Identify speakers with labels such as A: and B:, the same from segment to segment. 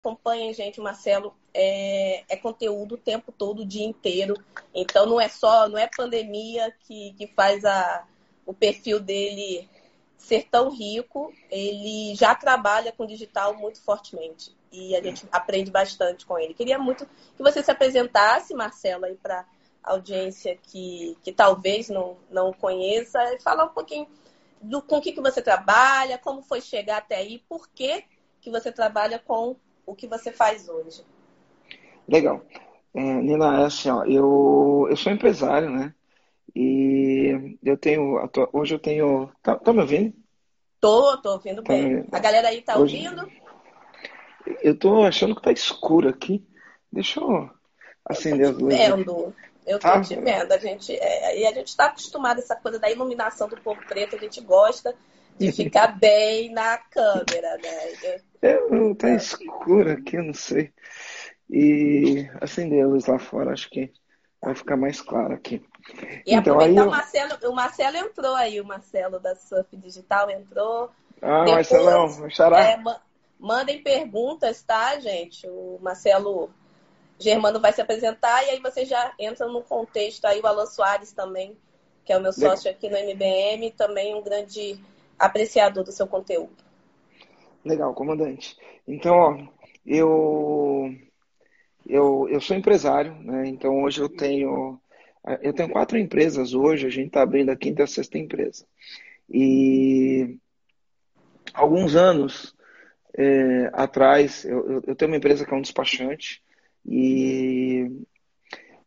A: acompanhem, gente, o Marcelo é, é, conteúdo o tempo todo, o dia inteiro. Então não é só, não é pandemia que, que faz a, o perfil dele ser tão rico. Ele já trabalha com digital muito fortemente e a gente aprende bastante com ele. Queria muito que você se apresentasse, Marcelo, aí para audiência que, que talvez não, não conheça, e falar um pouquinho do com que, que você trabalha, como foi chegar até aí, por que, que você trabalha com o que você faz hoje.
B: Legal. É, Nina, é assim, ó, eu, eu sou empresário, né? E eu tenho, hoje eu tenho, tá, tá me ouvindo?
A: Tô, tô ouvindo tá bem. A galera aí tá hoje, ouvindo?
B: Eu tô achando que tá escuro aqui. Deixa eu acender
A: as luzes. Vendo. Eu tô ah, te vendo. A gente, é, e a gente está acostumado a essa coisa da iluminação do povo preto, a gente gosta de ficar bem na câmera, né?
B: É, tá escuro aqui, eu não sei. E acender a luz lá fora, acho que vai ficar mais claro aqui.
A: E então, aproveitar eu... o Marcelo, o Marcelo entrou aí, o Marcelo da Surf Digital entrou.
B: Ah, Depois, Marcelão, xará. É,
A: mandem perguntas, tá, gente? O Marcelo Germano vai se apresentar e aí você já entra no contexto aí, o Alan Soares também, que é o meu sócio aqui no MBM, também um grande apreciador do seu conteúdo.
B: Legal, comandante. Então, ó, eu, eu, eu sou empresário, né? Então hoje eu tenho eu tenho quatro empresas hoje, a gente está abrindo a quinta e a sexta empresa. E alguns anos é, atrás, eu, eu, tenho uma empresa que é um despachante, e,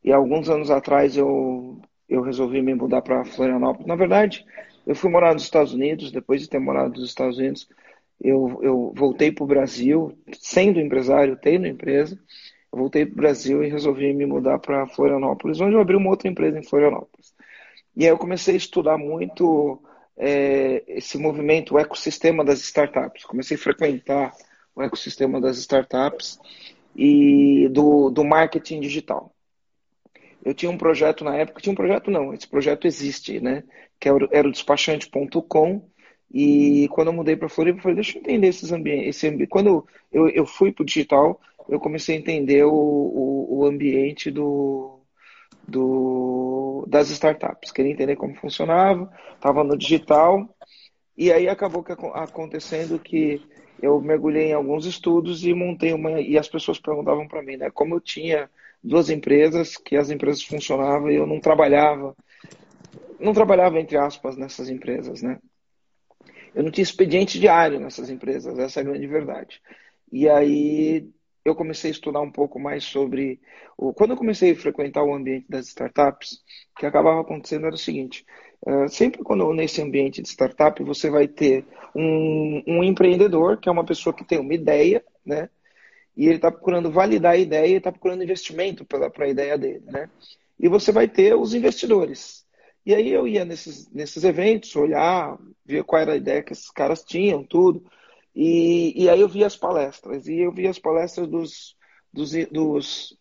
B: e alguns anos atrás eu, eu resolvi me mudar para Florianópolis. Na verdade, eu fui morar nos Estados Unidos, depois de ter morado nos Estados Unidos, eu, eu voltei para o Brasil, sendo empresário, tendo empresa, eu voltei para o Brasil e resolvi me mudar para Florianópolis, onde eu abri uma outra empresa em Florianópolis. E aí eu comecei a estudar muito é, esse movimento, o ecossistema das startups. Comecei a frequentar o ecossistema das startups e do, do marketing digital. Eu tinha um projeto na época, tinha um projeto não, esse projeto existe, né? Que era o despachante.com. E quando eu mudei para Floripa, eu falei, deixa eu entender esses ambientes. Esse ambi... Quando eu, eu, eu fui para o digital, eu comecei a entender o, o, o ambiente do, do, das startups. Queria entender como funcionava, estava no digital. E aí acabou que, acontecendo que eu mergulhei em alguns estudos e montei uma. E as pessoas perguntavam para mim, né? Como eu tinha duas empresas, que as empresas funcionavam e eu não trabalhava. Não trabalhava, entre aspas, nessas empresas, né? Eu não tinha expediente diário nessas empresas, essa é a grande verdade. E aí eu comecei a estudar um pouco mais sobre. Quando eu comecei a frequentar o ambiente das startups, o que acabava acontecendo era o seguinte: eh, sempre quando nesse ambiente de startup você vai ter um, um empreendedor, que é uma pessoa que tem uma ideia, né? E ele está procurando validar a ideia, está procurando investimento para a ideia dele, né? E você vai ter os investidores. E aí eu ia nesses, nesses eventos, olhar, ver qual era a ideia que esses caras tinham, tudo. E, e aí eu via as palestras. E eu via as palestras dos, dos, dos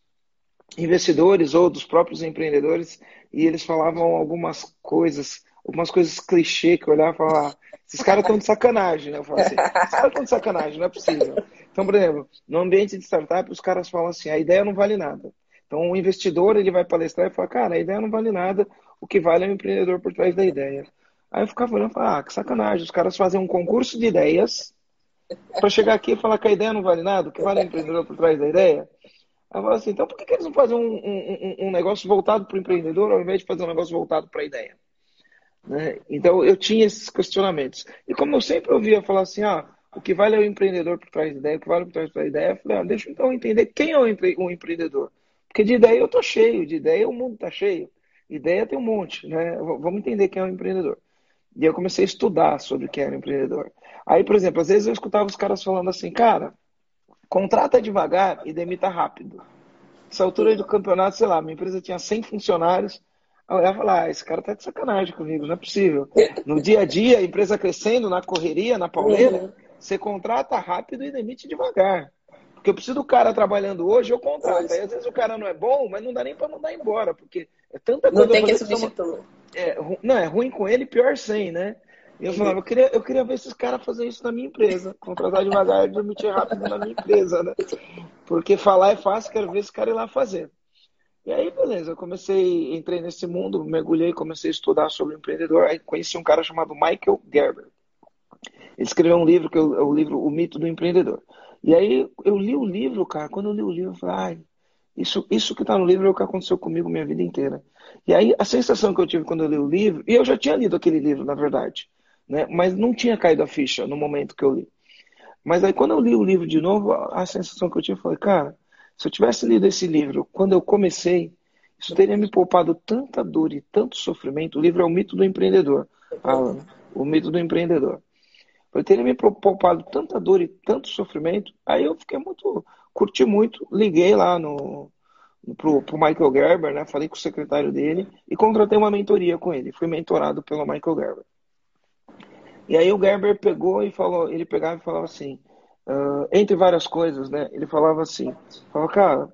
B: investidores ou dos próprios empreendedores e eles falavam algumas coisas, algumas coisas clichê que eu olhava e falava, esses caras estão de sacanagem, né? Eu falava assim, esses caras estão de sacanagem, não é possível. Então, por exemplo, no ambiente de startup, os caras falam assim, a ideia não vale nada. Então, o investidor, ele vai palestrar e fala, cara, a ideia não vale nada, o que vale é o empreendedor por trás da ideia. Aí eu ficava olhando e falava, ah, que sacanagem, os caras fazem um concurso de ideias para chegar aqui e falar que a ideia não vale nada, o que vale é o empreendedor por trás da ideia. Aí eu falo assim, então por que, que eles não fazem um, um, um negócio voltado para o empreendedor ao invés de fazer um negócio voltado para a ideia? Né? Então eu tinha esses questionamentos. E como eu sempre ouvia falar assim, ah, o que vale é o empreendedor por trás da ideia, o que vale por trás da ideia, eu falei, ah, deixa eu então entender quem é o, empre o empreendedor. Porque de ideia eu tô cheio, de ideia o mundo tá cheio. Ideia tem um monte, né? Vamos entender quem é o empreendedor. E eu comecei a estudar sobre quem era o empreendedor. Aí, por exemplo, às vezes eu escutava os caras falando assim, cara, Contrata devagar e demita rápido. Essa altura do campeonato, sei lá, minha empresa tinha 100 funcionários. Eu ia falar, ah, esse cara tá de sacanagem comigo, não é possível. No dia a dia, a empresa crescendo, na correria, na pauleira, uhum. você contrata rápido e demite devagar. Porque eu preciso do cara trabalhando hoje, eu contrato. Aí às vezes o cara não é bom, mas não dá nem para mandar embora, porque é tanta coisa.
A: Não tem que substituir.
B: É, não, é ruim com ele, pior sem, né? E eu falava, eu queria, eu queria ver esses caras fazer isso na minha empresa. Contratar devagar e demitir rápido na minha empresa, né? Porque falar é fácil, quero ver esse cara ir lá fazer. E aí, beleza, eu comecei, entrei nesse mundo, mergulhei, comecei a estudar sobre empreendedor. Aí conheci um cara chamado Michael Gerber. Ele escreveu um livro, que é o livro O Mito do Empreendedor. E aí eu li o livro, cara. Quando eu li o livro, eu falei, ai, isso, isso que está no livro é o que aconteceu comigo minha vida inteira. E aí a sensação que eu tive quando eu li o livro, e eu já tinha lido aquele livro, na verdade, né? mas não tinha caído a ficha no momento que eu li. Mas aí quando eu li o livro de novo, a sensação que eu tive foi, cara, se eu tivesse lido esse livro quando eu comecei, isso teria me poupado tanta dor e tanto sofrimento. O livro é o mito do empreendedor, Alan, o mito do empreendedor. Eu teria me poupado tanta dor e tanto sofrimento. Aí eu fiquei muito, curti muito, liguei lá no pro, pro Michael Gerber, né? Falei com o secretário dele e contratei uma mentoria com ele. Fui mentorado pelo Michael Gerber. E aí o Gerber pegou e falou, ele pegava e falava assim, uh, entre várias coisas, né? Ele falava assim, falava, cara,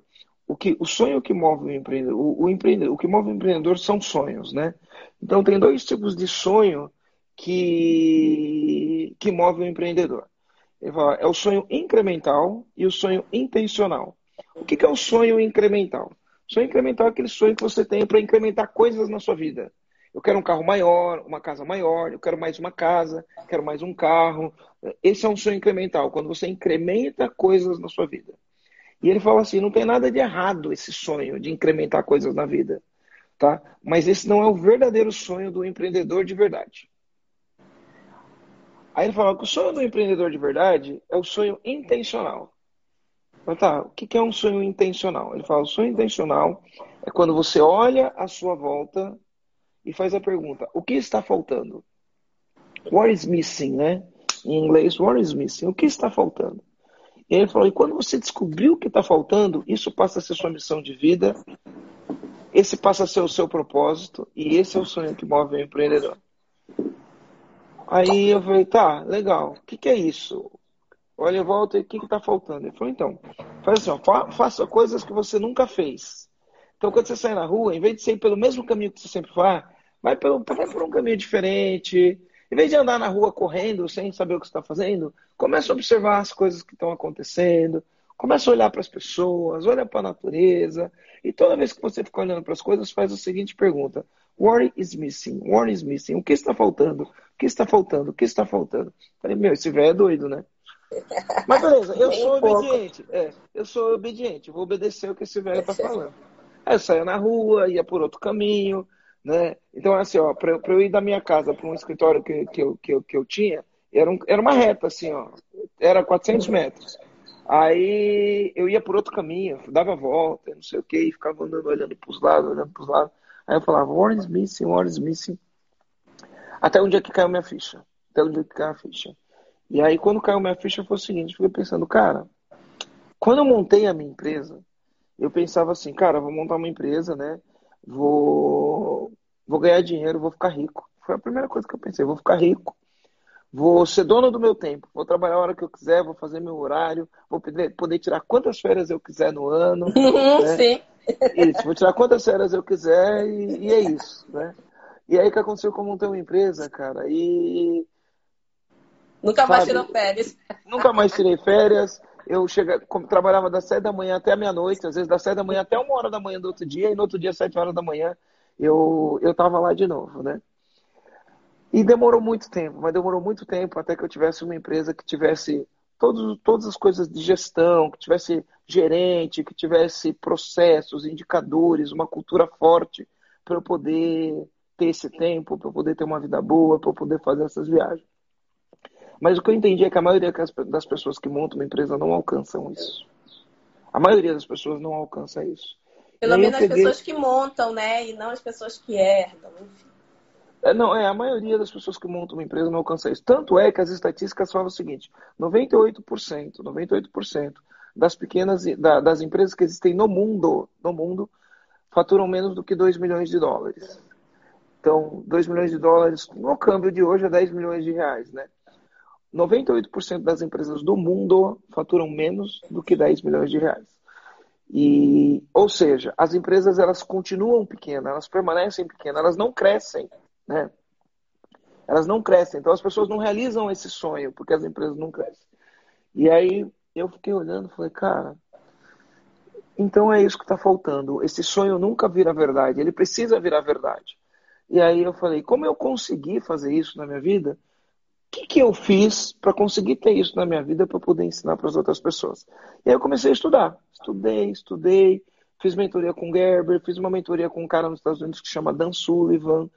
B: o que o sonho que move o empreendedor, o, o empreendedor, o que move o empreendedor são sonhos, né? Então tem dois tipos de sonho que, que move o empreendedor. Ele é o sonho incremental e o sonho intencional. O que, que é o sonho incremental? O sonho incremental é aquele sonho que você tem para incrementar coisas na sua vida. Eu quero um carro maior, uma casa maior, eu quero mais uma casa, quero mais um carro. Esse é um sonho incremental, quando você incrementa coisas na sua vida. E ele fala assim: não tem nada de errado esse sonho de incrementar coisas na vida, tá? Mas esse não é o verdadeiro sonho do empreendedor de verdade. Aí ele fala que o sonho do empreendedor de verdade é o sonho intencional. Então tá, o que é um sonho intencional? Ele fala, o sonho intencional é quando você olha à sua volta e faz a pergunta, o que está faltando? What is missing, né? Em inglês, what is missing? O que está faltando? E ele falou, e quando você descobriu o que está faltando, isso passa a ser sua missão de vida, esse passa a ser o seu propósito, e esse é o sonho que move o empreendedor. Aí eu falei, tá, legal. O que, que é isso? Olha, e o que está faltando? Ele falou, então, faz assim, ó, fa faça coisas que você nunca fez. Então, quando você sai na rua, em vez de sair pelo mesmo caminho que você sempre faz, vai, pelo, vai por um caminho diferente. Em vez de andar na rua correndo sem saber o que está fazendo, começa a observar as coisas que estão acontecendo. Começa a olhar para as pessoas, olha para a natureza. E toda vez que você fica olhando para as coisas, faz a seguinte pergunta: What is missing? What is missing? O que está faltando? O que está faltando? O que está faltando? Falei, meu, esse velho é doido, né? Mas beleza, eu sou obediente. É, eu sou obediente, vou obedecer o que esse velho está falando. Aí eu saía na rua, ia por outro caminho, né? Então, assim, para eu ir da minha casa para um escritório que, que, eu, que, eu, que eu tinha, era, um, era uma reta, assim, ó. Era 400 metros. Aí eu ia por outro caminho, dava volta, não sei o que, e ficava andando, olhando para os lados, olhando para os lados. Aí eu falava, missing, what is missing? Até um dia que caiu minha ficha. Até um dia que caiu a ficha. E aí, quando caiu minha ficha, foi o seguinte: fiquei pensando, cara, quando eu montei a minha empresa, eu pensava assim, cara, vou montar uma empresa, né? Vou, vou ganhar dinheiro, vou ficar rico. Foi a primeira coisa que eu pensei: vou ficar rico, vou ser dono do meu tempo, vou trabalhar a hora que eu quiser, vou fazer meu horário, vou poder, poder tirar quantas férias eu quiser no ano. né? Sim. Isso, vou tirar quantas férias eu quiser e, e é isso, né? E aí que aconteceu com eu montei uma empresa, cara, e...
A: Nunca sabe, mais tirou férias.
B: Nunca mais tirei férias. Eu chega, trabalhava das sete da manhã até meia-noite, às vezes das sete da manhã até uma hora da manhã do outro dia, e no outro dia, sete horas da manhã, eu, eu tava lá de novo, né? E demorou muito tempo, mas demorou muito tempo até que eu tivesse uma empresa que tivesse todos, todas as coisas de gestão, que tivesse gerente, que tivesse processos, indicadores, uma cultura forte para eu poder ter esse tempo, para eu poder ter uma vida boa, para eu poder fazer essas viagens. Mas o que eu entendi é que a maioria das pessoas que montam uma empresa não alcançam isso. A maioria das pessoas não alcança isso.
A: Pelo menos peguei... as pessoas que montam, né? E não as pessoas que herdam, enfim.
B: É, não, é, a maioria das pessoas que montam uma empresa não alcança isso. Tanto é que as estatísticas falam o seguinte: 98%, 98% das pequenas da, das empresas que existem no mundo, no mundo, faturam menos do que 2 milhões de dólares. Então, 2 milhões de dólares no câmbio de hoje é 10 milhões de reais, né? 98% das empresas do mundo faturam menos do que 10 milhões de reais. E, ou seja, as empresas elas continuam pequenas, elas permanecem pequenas, elas não crescem né? elas não crescem. Então as pessoas não realizam esse sonho, porque as empresas não crescem. E aí eu fiquei olhando falei, cara, então é isso que está faltando. Esse sonho nunca vira verdade, ele precisa virar verdade. E aí eu falei, como eu consegui fazer isso na minha vida? Que, que eu fiz para conseguir ter isso na minha vida para poder ensinar para as outras pessoas? E aí eu comecei a estudar. Estudei, estudei, fiz mentoria com Gerber, fiz uma mentoria com um cara nos Estados Unidos que chama Dan Sullivan.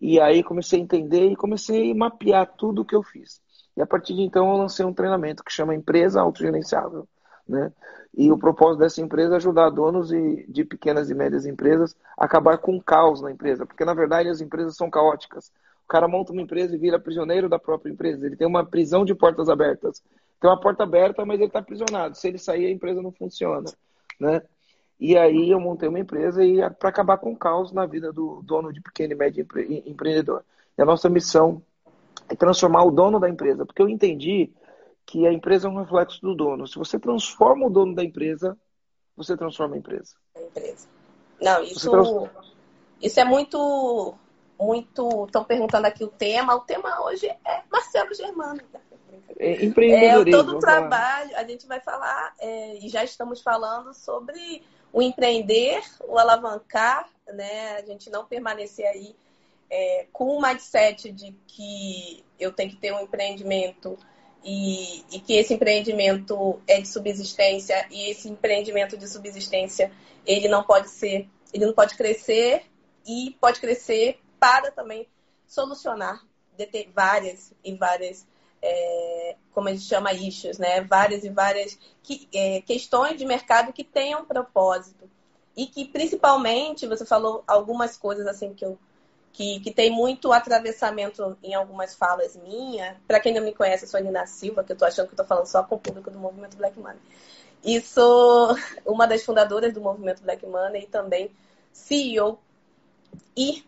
B: E aí comecei a entender e comecei a mapear tudo o que eu fiz. E a partir de então eu lancei um treinamento que chama Empresa Autogerenciável. Né? E o propósito dessa empresa é ajudar donos de pequenas e médias empresas a acabar com o caos na empresa, porque na verdade as empresas são caóticas. O cara monta uma empresa e vira prisioneiro da própria empresa. Ele tem uma prisão de portas abertas. Tem uma porta aberta, mas ele está aprisionado. Se ele sair, a empresa não funciona. Né? E aí eu montei uma empresa e para acabar com o caos na vida do dono de pequeno e médio empre empreendedor. E a nossa missão é transformar o dono da empresa, porque eu entendi que a empresa é um reflexo do dono. Se você transforma o dono da empresa, você transforma a empresa.
A: A empresa. Não, isso, isso é muito, muito. Estão perguntando aqui o tema. O tema hoje é Marcelo Germano.
B: É, empreendedorismo.
A: É, todo o trabalho, a gente vai falar, é, e já estamos falando sobre o empreender, o alavancar, né? A gente não permanecer aí é, com o mindset de que eu tenho que ter um empreendimento e, e, que esse empreendimento é de subsistência e esse empreendimento de subsistência ele não pode ser, ele não pode crescer e pode crescer para também solucionar várias e várias é, como a gente chama issues, né? Várias e várias que, é, questões de mercado que tenham propósito e que principalmente você falou algumas coisas assim que eu que, que tem muito atravessamento em algumas falas minhas. Para quem não me conhece, eu sou a Nina Silva, que eu estou achando que estou falando só com o público do movimento Black Money. E sou uma das fundadoras do movimento Black Money e também CEO. E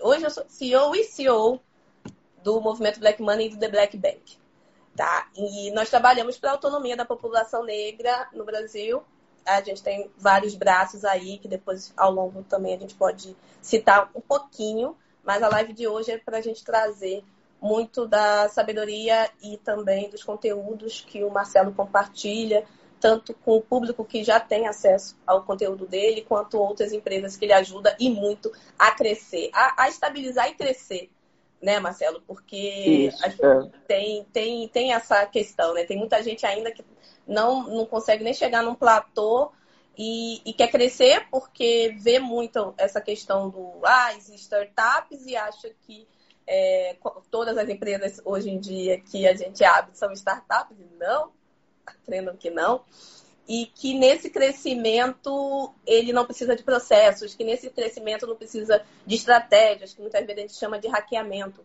A: hoje eu sou CEO e CEO do movimento Black Money e do The Black Bank. Tá? E nós trabalhamos para a autonomia da população negra no Brasil a gente tem vários braços aí, que depois ao longo também a gente pode citar um pouquinho, mas a live de hoje é para a gente trazer muito da sabedoria e também dos conteúdos que o Marcelo compartilha, tanto com o público que já tem acesso ao conteúdo dele, quanto outras empresas que ele ajuda e muito a crescer, a, a estabilizar e crescer, né, Marcelo? Porque Isso, é. tem, tem, tem essa questão, né? Tem muita gente ainda que não, não consegue nem chegar num platô e, e, quer crescer porque vê muito essa questão do ah, startups e acha que é, todas as empresas hoje em dia que a gente abre são startups. Não, aprendam que não. E que nesse crescimento ele não precisa de processos, que nesse crescimento não precisa de estratégias, que muitas vezes a gente chama de hackeamento.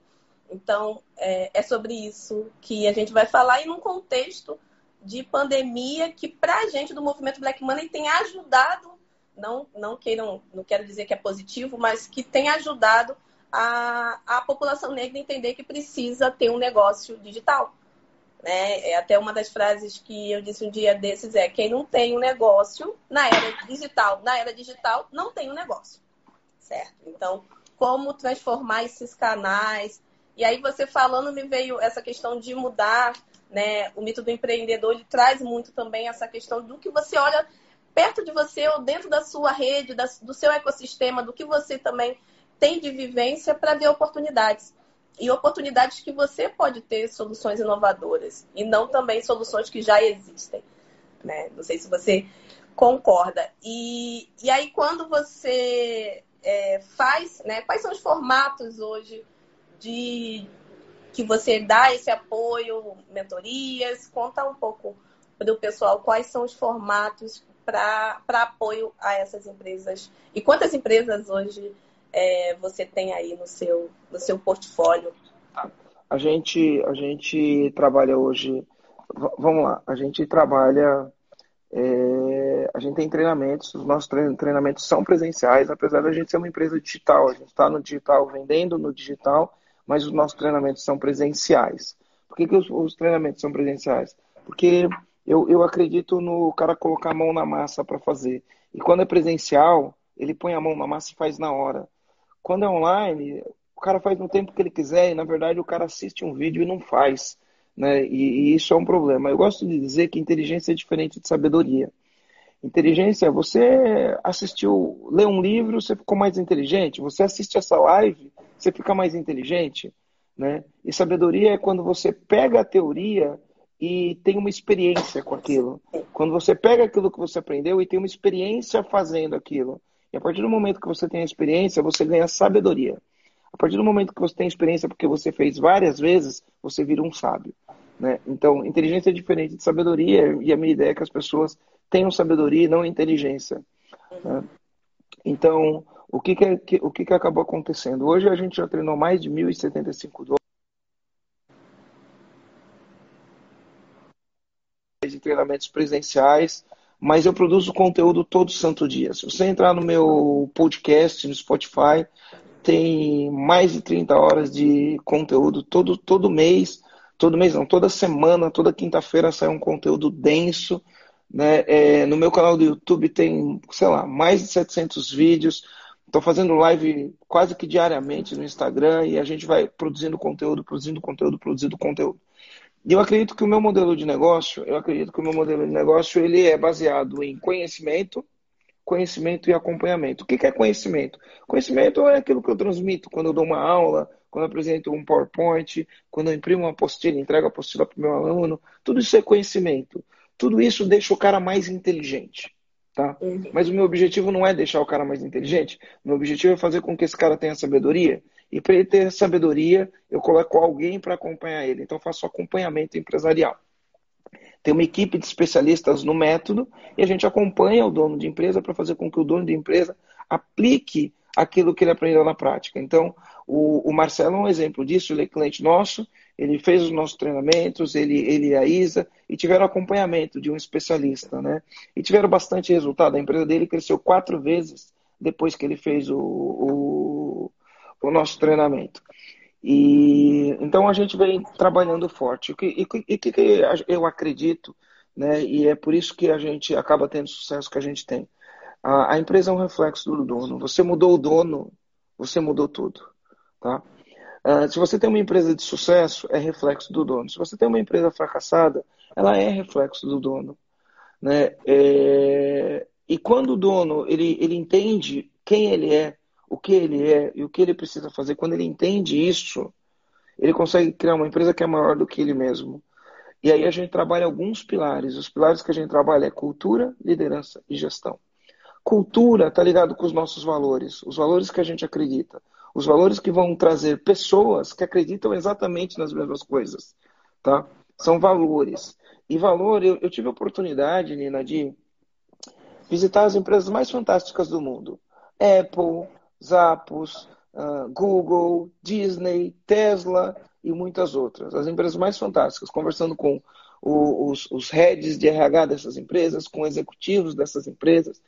A: Então, é, é sobre isso que a gente vai falar e num contexto de pandemia que para a gente do movimento Black Money tem ajudado, não, não queiram, não quero dizer que é positivo, mas que tem ajudado a, a população negra entender que precisa ter um negócio digital. Né? É até uma das frases que eu disse um dia desses é quem não tem um negócio na era digital, na era digital não tem um negócio, certo? Então, como transformar esses canais? E aí você falando me veio essa questão de mudar né? O mito do empreendedor ele traz muito também essa questão do que você olha perto de você ou dentro da sua rede, da, do seu ecossistema, do que você também tem de vivência para ver oportunidades. E oportunidades que você pode ter soluções inovadoras e não também soluções que já existem. Né? Não sei se você concorda. E, e aí, quando você é, faz, né, quais são os formatos hoje de, que você dá esse apoio, mentorias? Conta um pouco para o pessoal quais são os formatos para apoio a essas empresas e quantas empresas hoje é, você tem aí no seu, no seu portfólio?
B: A gente, a gente trabalha hoje, vamos lá, a gente trabalha, é, a gente tem treinamentos, os nossos treinamentos são presenciais, apesar da gente ser uma empresa digital, a gente está no digital, vendendo no digital, mas os nossos treinamentos são presenciais. Por que, que os, os treinamentos são presenciais? Porque eu, eu acredito no cara colocar a mão na massa para fazer. E quando é presencial, ele põe a mão na massa e faz na hora. Quando é online, o cara faz no tempo que ele quiser e, na verdade, o cara assiste um vídeo e não faz. Né? E, e isso é um problema. Eu gosto de dizer que inteligência é diferente de sabedoria. Inteligência, você assistiu, lê um livro, você ficou mais inteligente. Você assiste essa live, você fica mais inteligente. Né? E sabedoria é quando você pega a teoria e tem uma experiência com aquilo. Quando você pega aquilo que você aprendeu e tem uma experiência fazendo aquilo. E a partir do momento que você tem a experiência, você ganha sabedoria. A partir do momento que você tem experiência porque você fez várias vezes, você vira um sábio. Né? Então, inteligência é diferente de sabedoria, e a minha ideia é que as pessoas tenham sabedoria e não inteligência. Né? Então, o que, que, o que, que acabou acontecendo? Hoje a gente já treinou mais de 1.075 dólares de treinamentos presenciais, mas eu produzo conteúdo todo santo dia. Se você entrar no meu podcast, no Spotify, tem mais de 30 horas de conteúdo todo, todo mês, todo mês não, toda semana, toda quinta-feira sai um conteúdo denso. Né? É, no meu canal do YouTube tem, sei lá, mais de 700 vídeos. Estou fazendo live quase que diariamente no Instagram e a gente vai produzindo conteúdo, produzindo conteúdo, produzindo conteúdo. Eu acredito que o meu modelo de negócio, eu acredito que o meu modelo de negócio ele é baseado em conhecimento, conhecimento e acompanhamento. O que é conhecimento? Conhecimento é aquilo que eu transmito quando eu dou uma aula, quando eu apresento um PowerPoint, quando eu imprimo uma apostila, entrego a apostila para o meu aluno. Tudo isso é conhecimento. Tudo isso deixa o cara mais inteligente. Tá? Uhum. Mas o meu objetivo não é deixar o cara mais inteligente. O meu objetivo é fazer com que esse cara tenha sabedoria. E para ele ter sabedoria, eu coloco alguém para acompanhar ele. Então, faço acompanhamento empresarial. Tem uma equipe de especialistas no método e a gente acompanha o dono de empresa para fazer com que o dono de empresa aplique aquilo que ele aprendeu na prática. Então, o, o Marcelo é um exemplo disso, ele é cliente nosso, ele fez os nossos treinamentos, ele, ele e a Isa, e tiveram acompanhamento de um especialista, né? E tiveram bastante resultado. A empresa dele cresceu quatro vezes depois que ele fez o, o o nosso treinamento. E então a gente vem trabalhando forte. E o que, e, que, eu acredito, né? E é por isso que a gente acaba tendo o sucesso que a gente tem. A, a, empresa é um reflexo do dono. Você mudou o dono, você mudou tudo, tá? Uh, se você tem uma empresa de sucesso, é reflexo do dono. Se você tem uma empresa fracassada, ela é reflexo do dono, né? É... E quando o dono ele, ele entende quem ele é, o que ele é e o que ele precisa fazer, quando ele entende isso, ele consegue criar uma empresa que é maior do que ele mesmo. E aí a gente trabalha alguns pilares. Os pilares que a gente trabalha é cultura, liderança e gestão. Cultura está ligado com os nossos valores, os valores que a gente acredita, os valores que vão trazer pessoas que acreditam exatamente nas mesmas coisas, tá? São valores. E valor, eu, eu tive a oportunidade, Nina, de visitar as empresas mais fantásticas do mundo. Apple, Zappos, uh, Google, Disney, Tesla e muitas outras. As empresas mais fantásticas, conversando com o, os, os heads de RH dessas empresas, com executivos dessas empresas.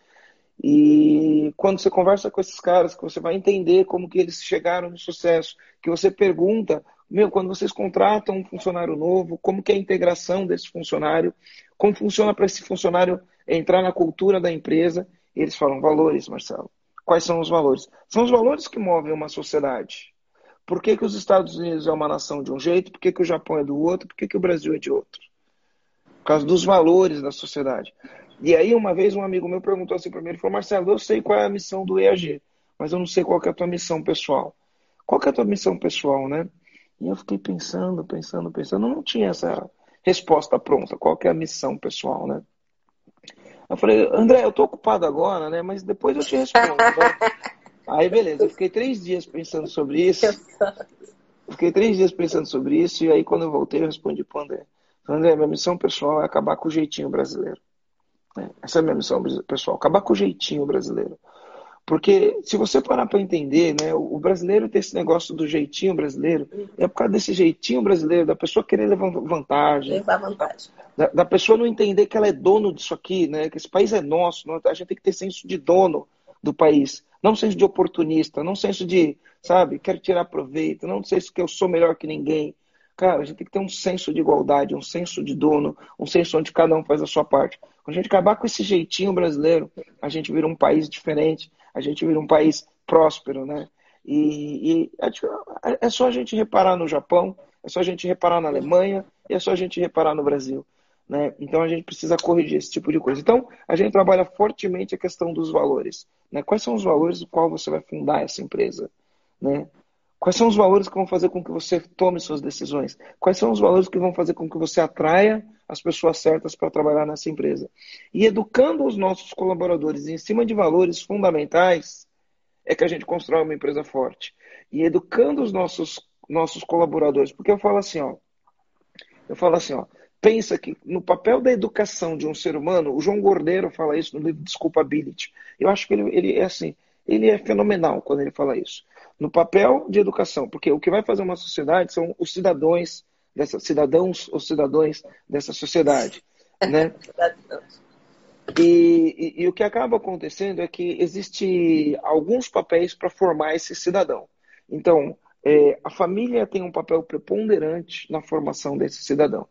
B: E quando você conversa com esses caras, que você vai entender como que eles chegaram no sucesso, que você pergunta, meu, quando vocês contratam um funcionário novo, como que é a integração desse funcionário, como funciona para esse funcionário entrar na cultura da empresa, e eles falam valores, Marcelo. Quais são os valores? São os valores que movem uma sociedade. Por que, que os Estados Unidos é uma nação de um jeito? Por que, que o Japão é do outro? Por que, que o Brasil é de outro? Por causa dos valores da sociedade. E aí, uma vez, um amigo meu perguntou assim para mim, ele falou, Marcelo, eu sei qual é a missão do EAG, mas eu não sei qual é a tua missão pessoal. Qual é a tua missão pessoal, né? E eu fiquei pensando, pensando, pensando, eu não tinha essa resposta pronta, qual é a missão pessoal, né? Eu falei, André, eu tô ocupado agora, né? Mas depois eu te respondo. Né? Aí, beleza, eu fiquei três dias pensando sobre isso. Fiquei três dias pensando sobre isso, e aí quando eu voltei, eu respondi pro André. André, minha missão pessoal é acabar com o jeitinho brasileiro. É, essa é a minha missão pessoal, acabar com o jeitinho brasileiro. Porque se você parar para entender, né, o brasileiro tem esse negócio do jeitinho brasileiro, é por causa desse jeitinho brasileiro, da pessoa querer levar vantagem.
A: Levar vantagem.
B: Da, da, pessoa não entender que ela é dono disso aqui, né, que esse país é nosso, a gente tem que ter senso de dono do país. Não senso de oportunista, não senso de, sabe, quero tirar proveito, não senso que eu sou melhor que ninguém. Cara, a gente tem que ter um senso de igualdade, um senso de dono, um senso onde cada um faz a sua parte. Quando a gente acabar com esse jeitinho brasileiro, a gente vira um país diferente, a gente vira um país próspero, né? E, e é, só a gente reparar no Japão, é só a gente reparar na Alemanha é só a gente reparar no Brasil. Né? Então a gente precisa corrigir esse tipo de coisa. Então a gente trabalha fortemente a questão dos valores. Né? Quais são os valores do qual você vai fundar essa empresa? Né? Quais são os valores que vão fazer com que você tome suas decisões? Quais são os valores que vão fazer com que você atraia as pessoas certas para trabalhar nessa empresa? E educando os nossos colaboradores em cima de valores fundamentais, é que a gente constrói uma empresa forte. E educando os nossos, nossos colaboradores, porque eu falo assim, ó, eu falo assim, ó, pensa que no papel da educação de um ser humano, o João Gordeiro fala isso no livro Desculpability. Eu acho que ele, ele é assim, ele é fenomenal quando ele fala isso. No papel de educação, porque o que vai fazer uma sociedade são os cidadãos dessa cidadãos ou cidadãos dessa sociedade, né? E, e, e, o que acaba acontecendo é que existe alguns papéis para formar esse cidadão. Então, é, a família tem um papel preponderante na formação desse cidadão.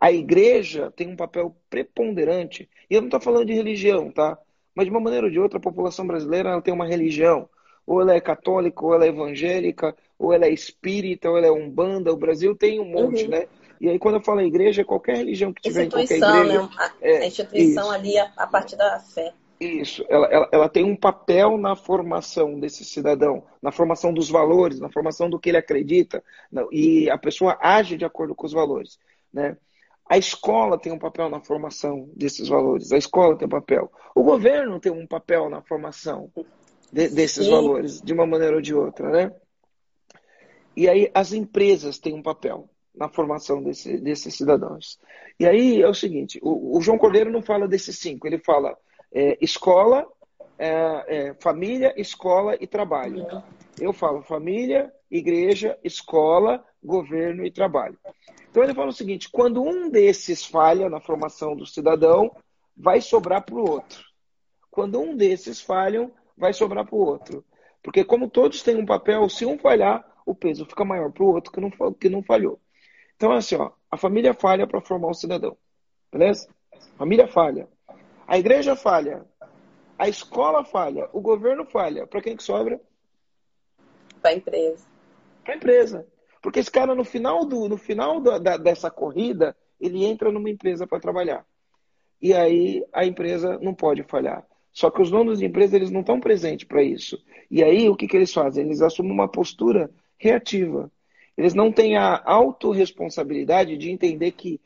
B: A igreja tem um papel preponderante. E eu não estou falando de religião, tá? Mas de uma maneira ou de outra, a população brasileira tem uma religião. Ou ela é católica, ou ela é evangélica, ou ela é espírita, ou ela é umbanda. O Brasil tem um monte, uhum. né? E aí, quando eu falo igreja, qualquer religião que tiver em qualquer igreja...
A: Né? A, é, a instituição isso. ali a, a, partir da fé.
B: Isso, ela, ela, ela, tem um papel na formação desse cidadão, na formação dos valores, na formação do que ele acredita, e a pessoa age de acordo com os valores. Né? A escola tem um papel na formação desses valores, a escola tem um papel. O governo tem um papel na formação de, desses Sim. valores, de uma maneira ou de outra. Né? E aí as empresas têm um papel na formação desse, desses cidadãos. E aí é o seguinte: o, o João Cordeiro não fala desses cinco, ele fala é, escola, é, é, família, escola e trabalho. Eu falo família, igreja, escola, governo e trabalho. Então ele fala o seguinte: quando um desses falha na formação do cidadão, vai sobrar para o outro. Quando um desses falham, vai sobrar para o outro. Porque como todos têm um papel, se um falhar, o peso fica maior para o outro que não, que não falhou. Então, assim, ó, a família falha para formar o cidadão. Beleza? A família falha. A igreja falha. A escola falha. O governo falha. Para quem que sobra?
A: Para a empresa.
B: Para a empresa. Porque esse cara, no final, do, no final da, da, dessa corrida, ele entra numa empresa para trabalhar. E aí a empresa não pode falhar. Só que os donos de empresa eles não estão presentes para isso. E aí o que, que eles fazem? Eles assumem uma postura reativa. Eles não têm a autorresponsabilidade de entender que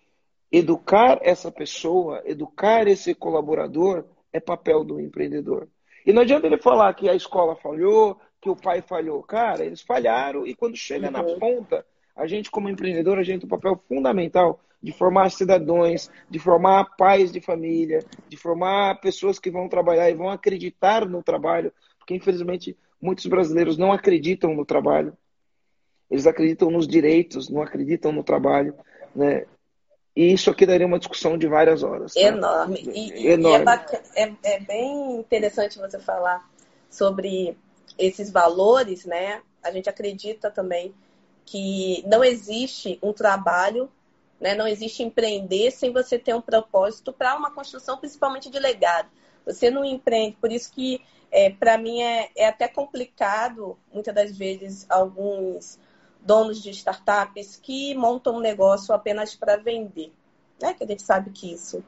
B: educar essa pessoa, educar esse colaborador é papel do empreendedor. E não adianta ele falar que a escola falhou, que o pai falhou. Cara, eles falharam e quando chega uhum. na ponta, a gente como empreendedor, a gente tem um papel fundamental de formar cidadãos, de formar pais de família, de formar pessoas que vão trabalhar e vão acreditar no trabalho, porque infelizmente muitos brasileiros não acreditam no trabalho. Eles acreditam nos direitos, não acreditam no trabalho, né? E isso aqui daria uma discussão de várias horas.
A: Tá? Enorme. E, Enorme. E é, é, é, bem interessante você falar sobre esses valores, né? A gente acredita também que não existe um trabalho, né? não existe empreender sem você ter um propósito para uma construção, principalmente de legado. Você não empreende, por isso que é, para mim é, é até complicado, muitas das vezes, alguns donos de startups que montam um negócio apenas para vender. Né? Que a gente sabe que isso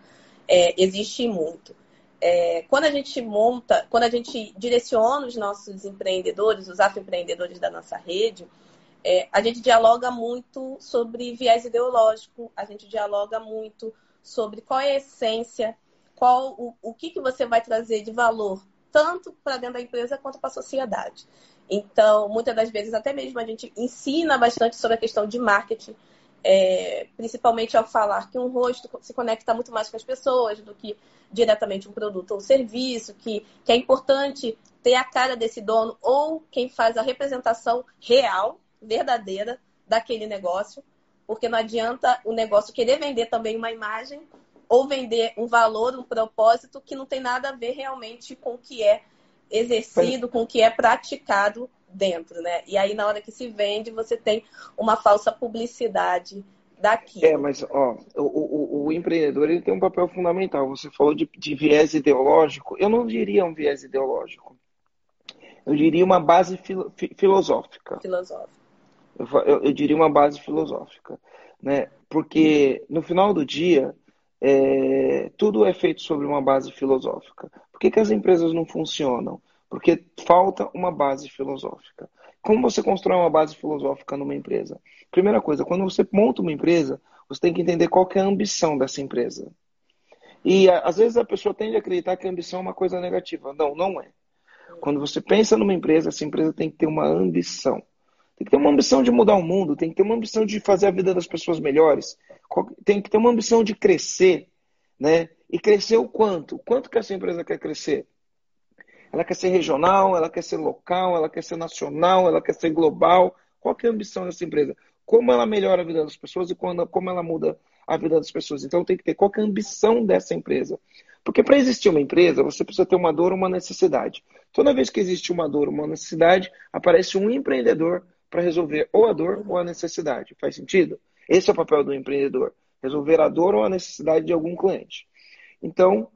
A: é, existe muito. É, quando a gente monta, quando a gente direciona os nossos empreendedores, os afroempreendedores da nossa rede, é, a gente dialoga muito sobre viés ideológico, a gente dialoga muito sobre qual é a essência, qual o, o que, que você vai trazer de valor, tanto para dentro da empresa quanto para a sociedade. Então, muitas das vezes, até mesmo a gente ensina bastante sobre a questão de marketing, é, principalmente ao falar que um rosto se conecta muito mais com as pessoas do que diretamente um produto ou serviço, que, que é importante ter a cara desse dono ou quem faz a representação real, verdadeira daquele negócio, porque não adianta o negócio querer vender também uma imagem ou vender um valor, um propósito que não tem nada a ver realmente com o que é exercido, com o que é praticado dentro, né? E aí, na hora que se vende, você tem uma falsa publicidade daqui.
B: É, mas ó, o, o, o, empreendedor ele tem um papel fundamental. Você falou de, de viés ideológico. Eu não diria um viés ideológico. Eu diria uma base filo, filosófica.
A: Filosófica.
B: Eu, eu, diria uma base filosófica, né? Porque no final do dia é, tudo é feito sobre uma base filosófica. Por que, que as empresas não funcionam? Porque falta uma base filosófica. Como você constrói uma base filosófica numa empresa? Primeira coisa, quando você monta uma empresa, você tem que entender qual que é a ambição dessa empresa. E às vezes a pessoa tende a acreditar que a ambição é uma coisa negativa. Não, não é. Quando você pensa numa empresa, essa empresa tem que ter uma ambição. Tem que ter uma ambição de mudar o mundo, tem que ter uma ambição de fazer a vida das pessoas melhores, tem que ter uma ambição de crescer, né? E crescer o quanto? Quanto que essa empresa quer crescer? Ela quer ser regional, ela quer ser local, ela quer ser nacional, ela quer ser global. Qual que é a ambição dessa empresa? Como ela melhora a vida das pessoas e quando, como ela muda a vida das pessoas. Então tem que ter qual que é a ambição dessa empresa. Porque para existir uma empresa, você precisa ter uma dor uma necessidade. Toda vez que existe uma dor uma necessidade, aparece um empreendedor para resolver ou a dor ou a necessidade. Faz sentido? Esse é o papel do empreendedor, resolver a dor ou a necessidade de algum cliente. Então,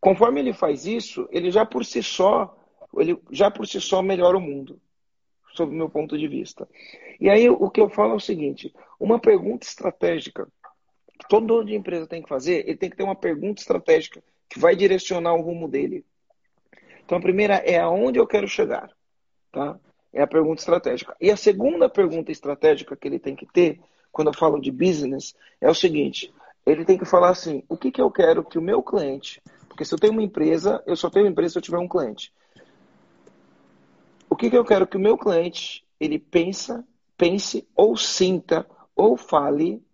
B: conforme ele faz isso, ele já por si só, ele já por si só melhora o mundo, sob o meu ponto de vista. E aí o que eu falo é o seguinte: uma pergunta estratégica que todo dono de empresa tem que fazer, ele tem que ter uma pergunta estratégica que vai direcionar o rumo dele. Então a primeira é aonde eu quero chegar, tá? É a pergunta estratégica. E a segunda pergunta estratégica que ele tem que ter quando eu falo de business, é o seguinte: ele tem que falar assim, o que, que eu quero que o meu cliente, porque se eu tenho uma empresa, eu só tenho uma empresa se eu tiver um cliente. O que, que eu quero que o meu cliente ele pensa, pense ou sinta ou fale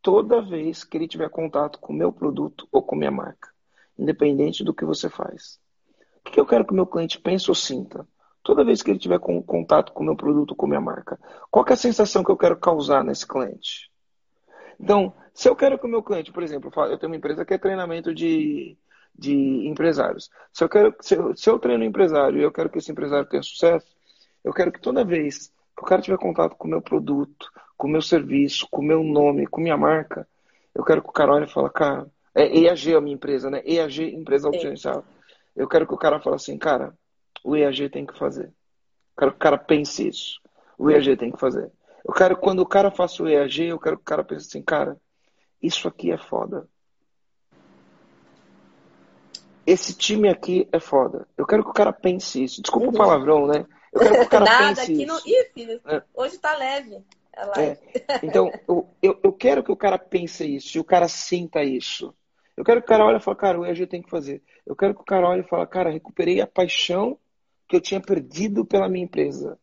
B: toda vez que ele tiver contato com o meu produto ou com minha marca, independente do que você faz. O que, que eu quero que o meu cliente pense ou sinta? Toda vez que ele tiver com, contato com o meu produto, com a minha marca? Qual é a sensação que eu quero causar nesse cliente? Então, se eu quero que o meu cliente, por exemplo, eu tenho uma empresa que é treinamento de, de empresários. Se eu, quero, se eu, se eu treino um empresário e eu quero que esse empresário tenha sucesso, eu quero que toda vez que o cara tiver contato com o meu produto, com o meu serviço, com o meu nome, com minha marca, eu quero que o cara olhe e fale, cara, é EAG a minha empresa, né? EAG, empresa autogerencial. Eu quero que o cara fale assim, cara, o EAG tem que fazer. quero que o cara pense isso. O EAG tem que fazer. Eu quero, quando o cara faça o EAG, eu quero que o cara pense assim, cara, isso aqui é foda. Esse time aqui é foda. Eu quero que o cara pense isso. Desculpa o palavrão, né? Eu quero que o cara
A: Nada,
B: pense
A: aqui
B: isso.
A: Não... Ih, filho, é. hoje tá leve.
B: É. Então, eu, eu, eu, quero que o cara pense isso, e o cara sinta isso. Eu quero que o cara olhe e fale, cara, o EAG tem que fazer. Eu quero que o cara olhe e fale, cara, recuperei a paixão que eu tinha perdido pela minha empresa.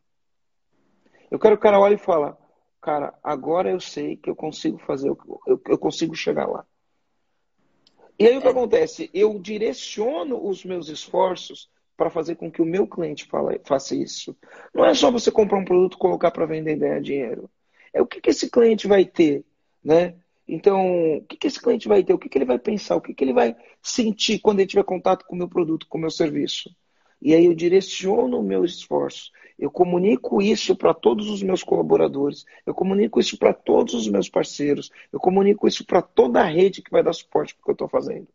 B: Eu quero que o cara olhe e fale, cara, agora eu sei que eu consigo fazer, eu, eu consigo chegar lá. E aí o que é. acontece? Eu direciono os meus esforços para fazer com que o meu cliente fala, faça isso. Não é só você comprar um produto, colocar para vender e ganhar dinheiro. É o que, que esse cliente vai ter, né? Então, o que, que esse cliente vai ter? O que, que ele vai pensar? O que, que ele vai sentir quando ele tiver contato com o meu produto, com o meu serviço? E aí eu direciono o meu esforço. Eu comunico isso para todos os meus colaboradores. Eu comunico isso para todos os meus parceiros. Eu comunico isso para toda a rede que vai dar suporte para o que eu estou fazendo.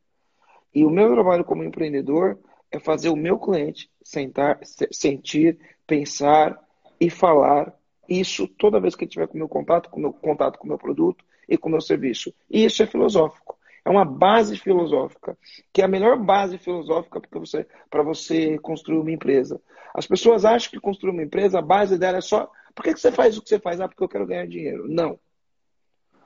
B: E o meu trabalho como empreendedor é fazer o meu cliente sentar, sentir, pensar e falar isso toda vez que ele tiver com meu contato, com o meu contato com o meu produto e com o meu serviço. E isso é filosófico. É uma base filosófica, que é a melhor base filosófica para você, você construir uma empresa. As pessoas acham que construir uma empresa, a base dela é só. Por que, que você faz o que você faz? Ah, porque eu quero ganhar dinheiro. Não.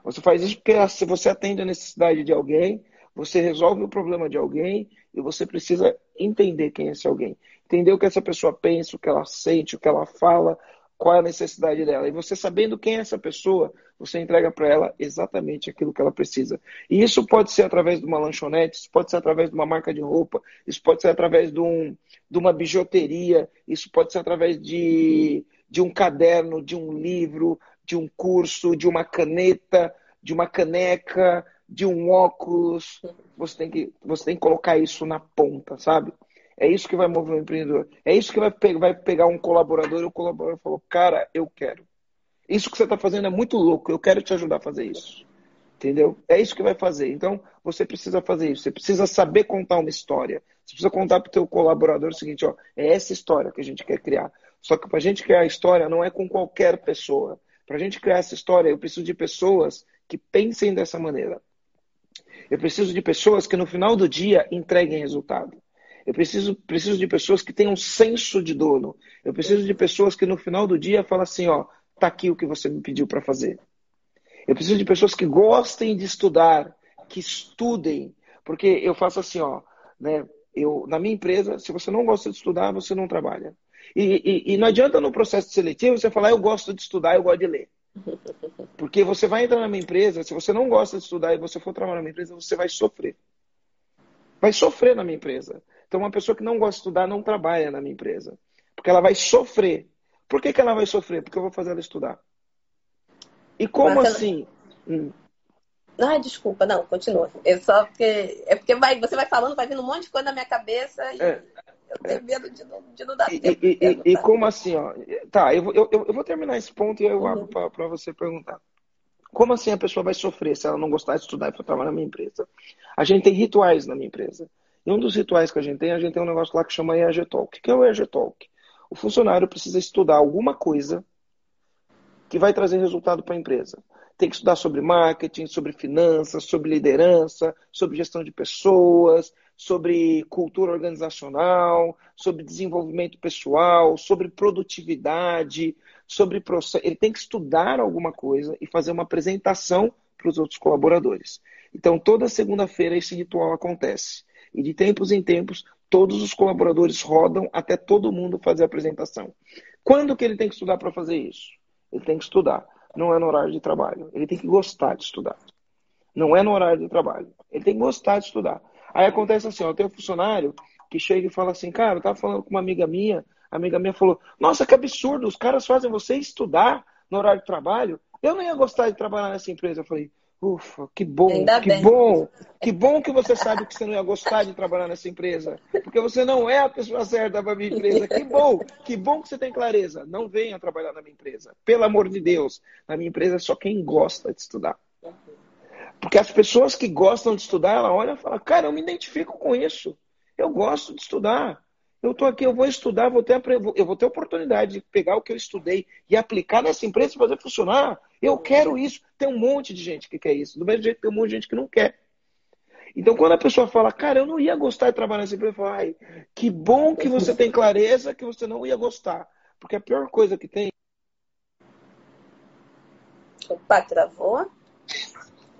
B: Você faz isso porque se você atende a necessidade de alguém, você resolve o problema de alguém e você precisa entender quem é esse alguém. Entender o que essa pessoa pensa, o que ela sente, o que ela fala, qual é a necessidade dela. E você sabendo quem é essa pessoa, você entrega para ela exatamente aquilo que ela precisa. E isso pode ser através de uma lanchonete, isso pode ser através de uma marca de roupa, isso pode ser através de, um, de uma bijuteria, isso pode ser através de, de um caderno, de um livro, de um curso, de uma caneta, de uma caneca, de um óculos. Você tem que, você tem que colocar isso na ponta, sabe? É isso que vai mover o empreendedor. É isso que vai, pe vai pegar um colaborador e o colaborador falou, cara, eu quero. Isso que você está fazendo é muito louco, eu quero te ajudar a fazer isso. Entendeu? É isso que vai fazer. Então, você precisa fazer isso. Você precisa saber contar uma história. Você precisa contar para o teu colaborador o seguinte, ó, é essa história que a gente quer criar. Só que para a gente criar a história não é com qualquer pessoa. Para a gente criar essa história, eu preciso de pessoas que pensem dessa maneira. Eu preciso de pessoas que no final do dia entreguem resultado. Eu preciso, preciso de pessoas que tenham senso de dono. Eu preciso de pessoas que no final do dia falam assim, ó, tá aqui o que você me pediu para fazer. Eu preciso de pessoas que gostem de estudar, que estudem, porque eu faço assim, ó, né? Eu, na minha empresa, se você não gosta de estudar, você não trabalha. E, e, e não adianta no processo seletivo você falar, eu gosto de estudar, eu gosto de ler. Porque você vai entrar na minha empresa, se você não gosta de estudar e você for trabalhar na minha empresa, você vai sofrer. Vai sofrer na minha empresa. Então, uma pessoa que não gosta de estudar não trabalha na minha empresa. Porque ela vai sofrer. Por que, que ela vai sofrer? Porque eu vou fazer ela estudar. E como Marcelo... assim? Hum.
A: Ah, desculpa, não, continua. Eu só porque. É porque vai, você vai falando, vai vindo um monte de coisa na minha cabeça e é, eu tenho é. medo de não, de não dar
B: e, tempo. E, e, e como assim, ó? Tá, eu, eu, eu vou terminar esse ponto e eu uhum. abro para você perguntar. Como assim a pessoa vai sofrer se ela não gostar de estudar e for trabalhar na minha empresa? A gente tem rituais na minha empresa. E um dos rituais que a gente tem, a gente tem um negócio lá que chama EAG Talk. O que é o EAG Talk? O funcionário precisa estudar alguma coisa que vai trazer resultado para a empresa. Tem que estudar sobre marketing, sobre finanças, sobre liderança, sobre gestão de pessoas, sobre cultura organizacional, sobre desenvolvimento pessoal, sobre produtividade, sobre processo. Ele tem que estudar alguma coisa e fazer uma apresentação para os outros colaboradores. Então, toda segunda-feira esse ritual acontece. E de tempos em tempos, todos os colaboradores rodam até todo mundo fazer a apresentação. Quando que ele tem que estudar para fazer isso? Ele tem que estudar. Não é no horário de trabalho. Ele tem que gostar de estudar. Não é no horário de trabalho. Ele tem que gostar de estudar. Aí acontece assim, ó, tem um funcionário que chega e fala assim, cara, eu tava falando com uma amiga minha, a amiga minha falou, nossa, que absurdo, os caras fazem você estudar no horário de trabalho. Eu não ia gostar de trabalhar nessa empresa. Eu falei, Ufa, que bom, Ainda que bem. bom, que bom que você sabe que você não ia gostar de trabalhar nessa empresa, porque você não é a pessoa certa para a minha empresa. Que bom, que bom que você tem clareza. Não venha trabalhar na minha empresa, pelo amor de Deus. Na minha empresa é só quem gosta de estudar. Porque as pessoas que gostam de estudar, ela olha e fala, cara, eu me identifico com isso. Eu gosto de estudar. Eu estou aqui, eu vou estudar, vou ter, eu vou ter oportunidade de pegar o que eu estudei e aplicar nessa empresa e fazer funcionar. Eu quero isso. Tem um monte de gente que quer isso. Do mesmo jeito tem um monte de gente que não quer. Então, quando a pessoa fala, cara, eu não ia gostar de trabalhar nessa empresa, eu falo, ai, que bom que você tem clareza que você não ia gostar. Porque a pior coisa que tem.
A: Opa, travou?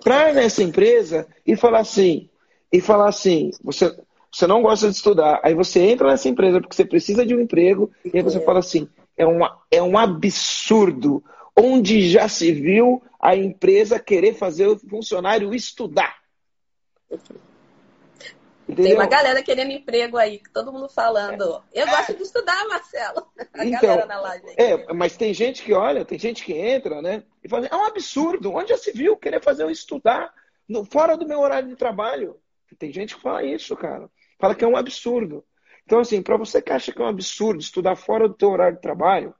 B: Pra nessa empresa e falar assim, e falar assim, você, você não gosta de estudar, aí você entra nessa empresa porque você precisa de um emprego, e aí você fala assim: é, uma, é um absurdo. Onde já se viu a empresa querer fazer o funcionário estudar?
A: Entendeu? Tem uma galera querendo emprego aí, todo mundo falando. Eu gosto de estudar, Marcelo. A então, galera na live.
B: É, mas tem gente que olha, tem gente que entra, né? E fala, é um absurdo. Onde já se viu querer fazer eu estudar no, fora do meu horário de trabalho? Tem gente que fala isso, cara. Fala que é um absurdo. Então, assim, para você que acha que é um absurdo estudar fora do teu horário de trabalho,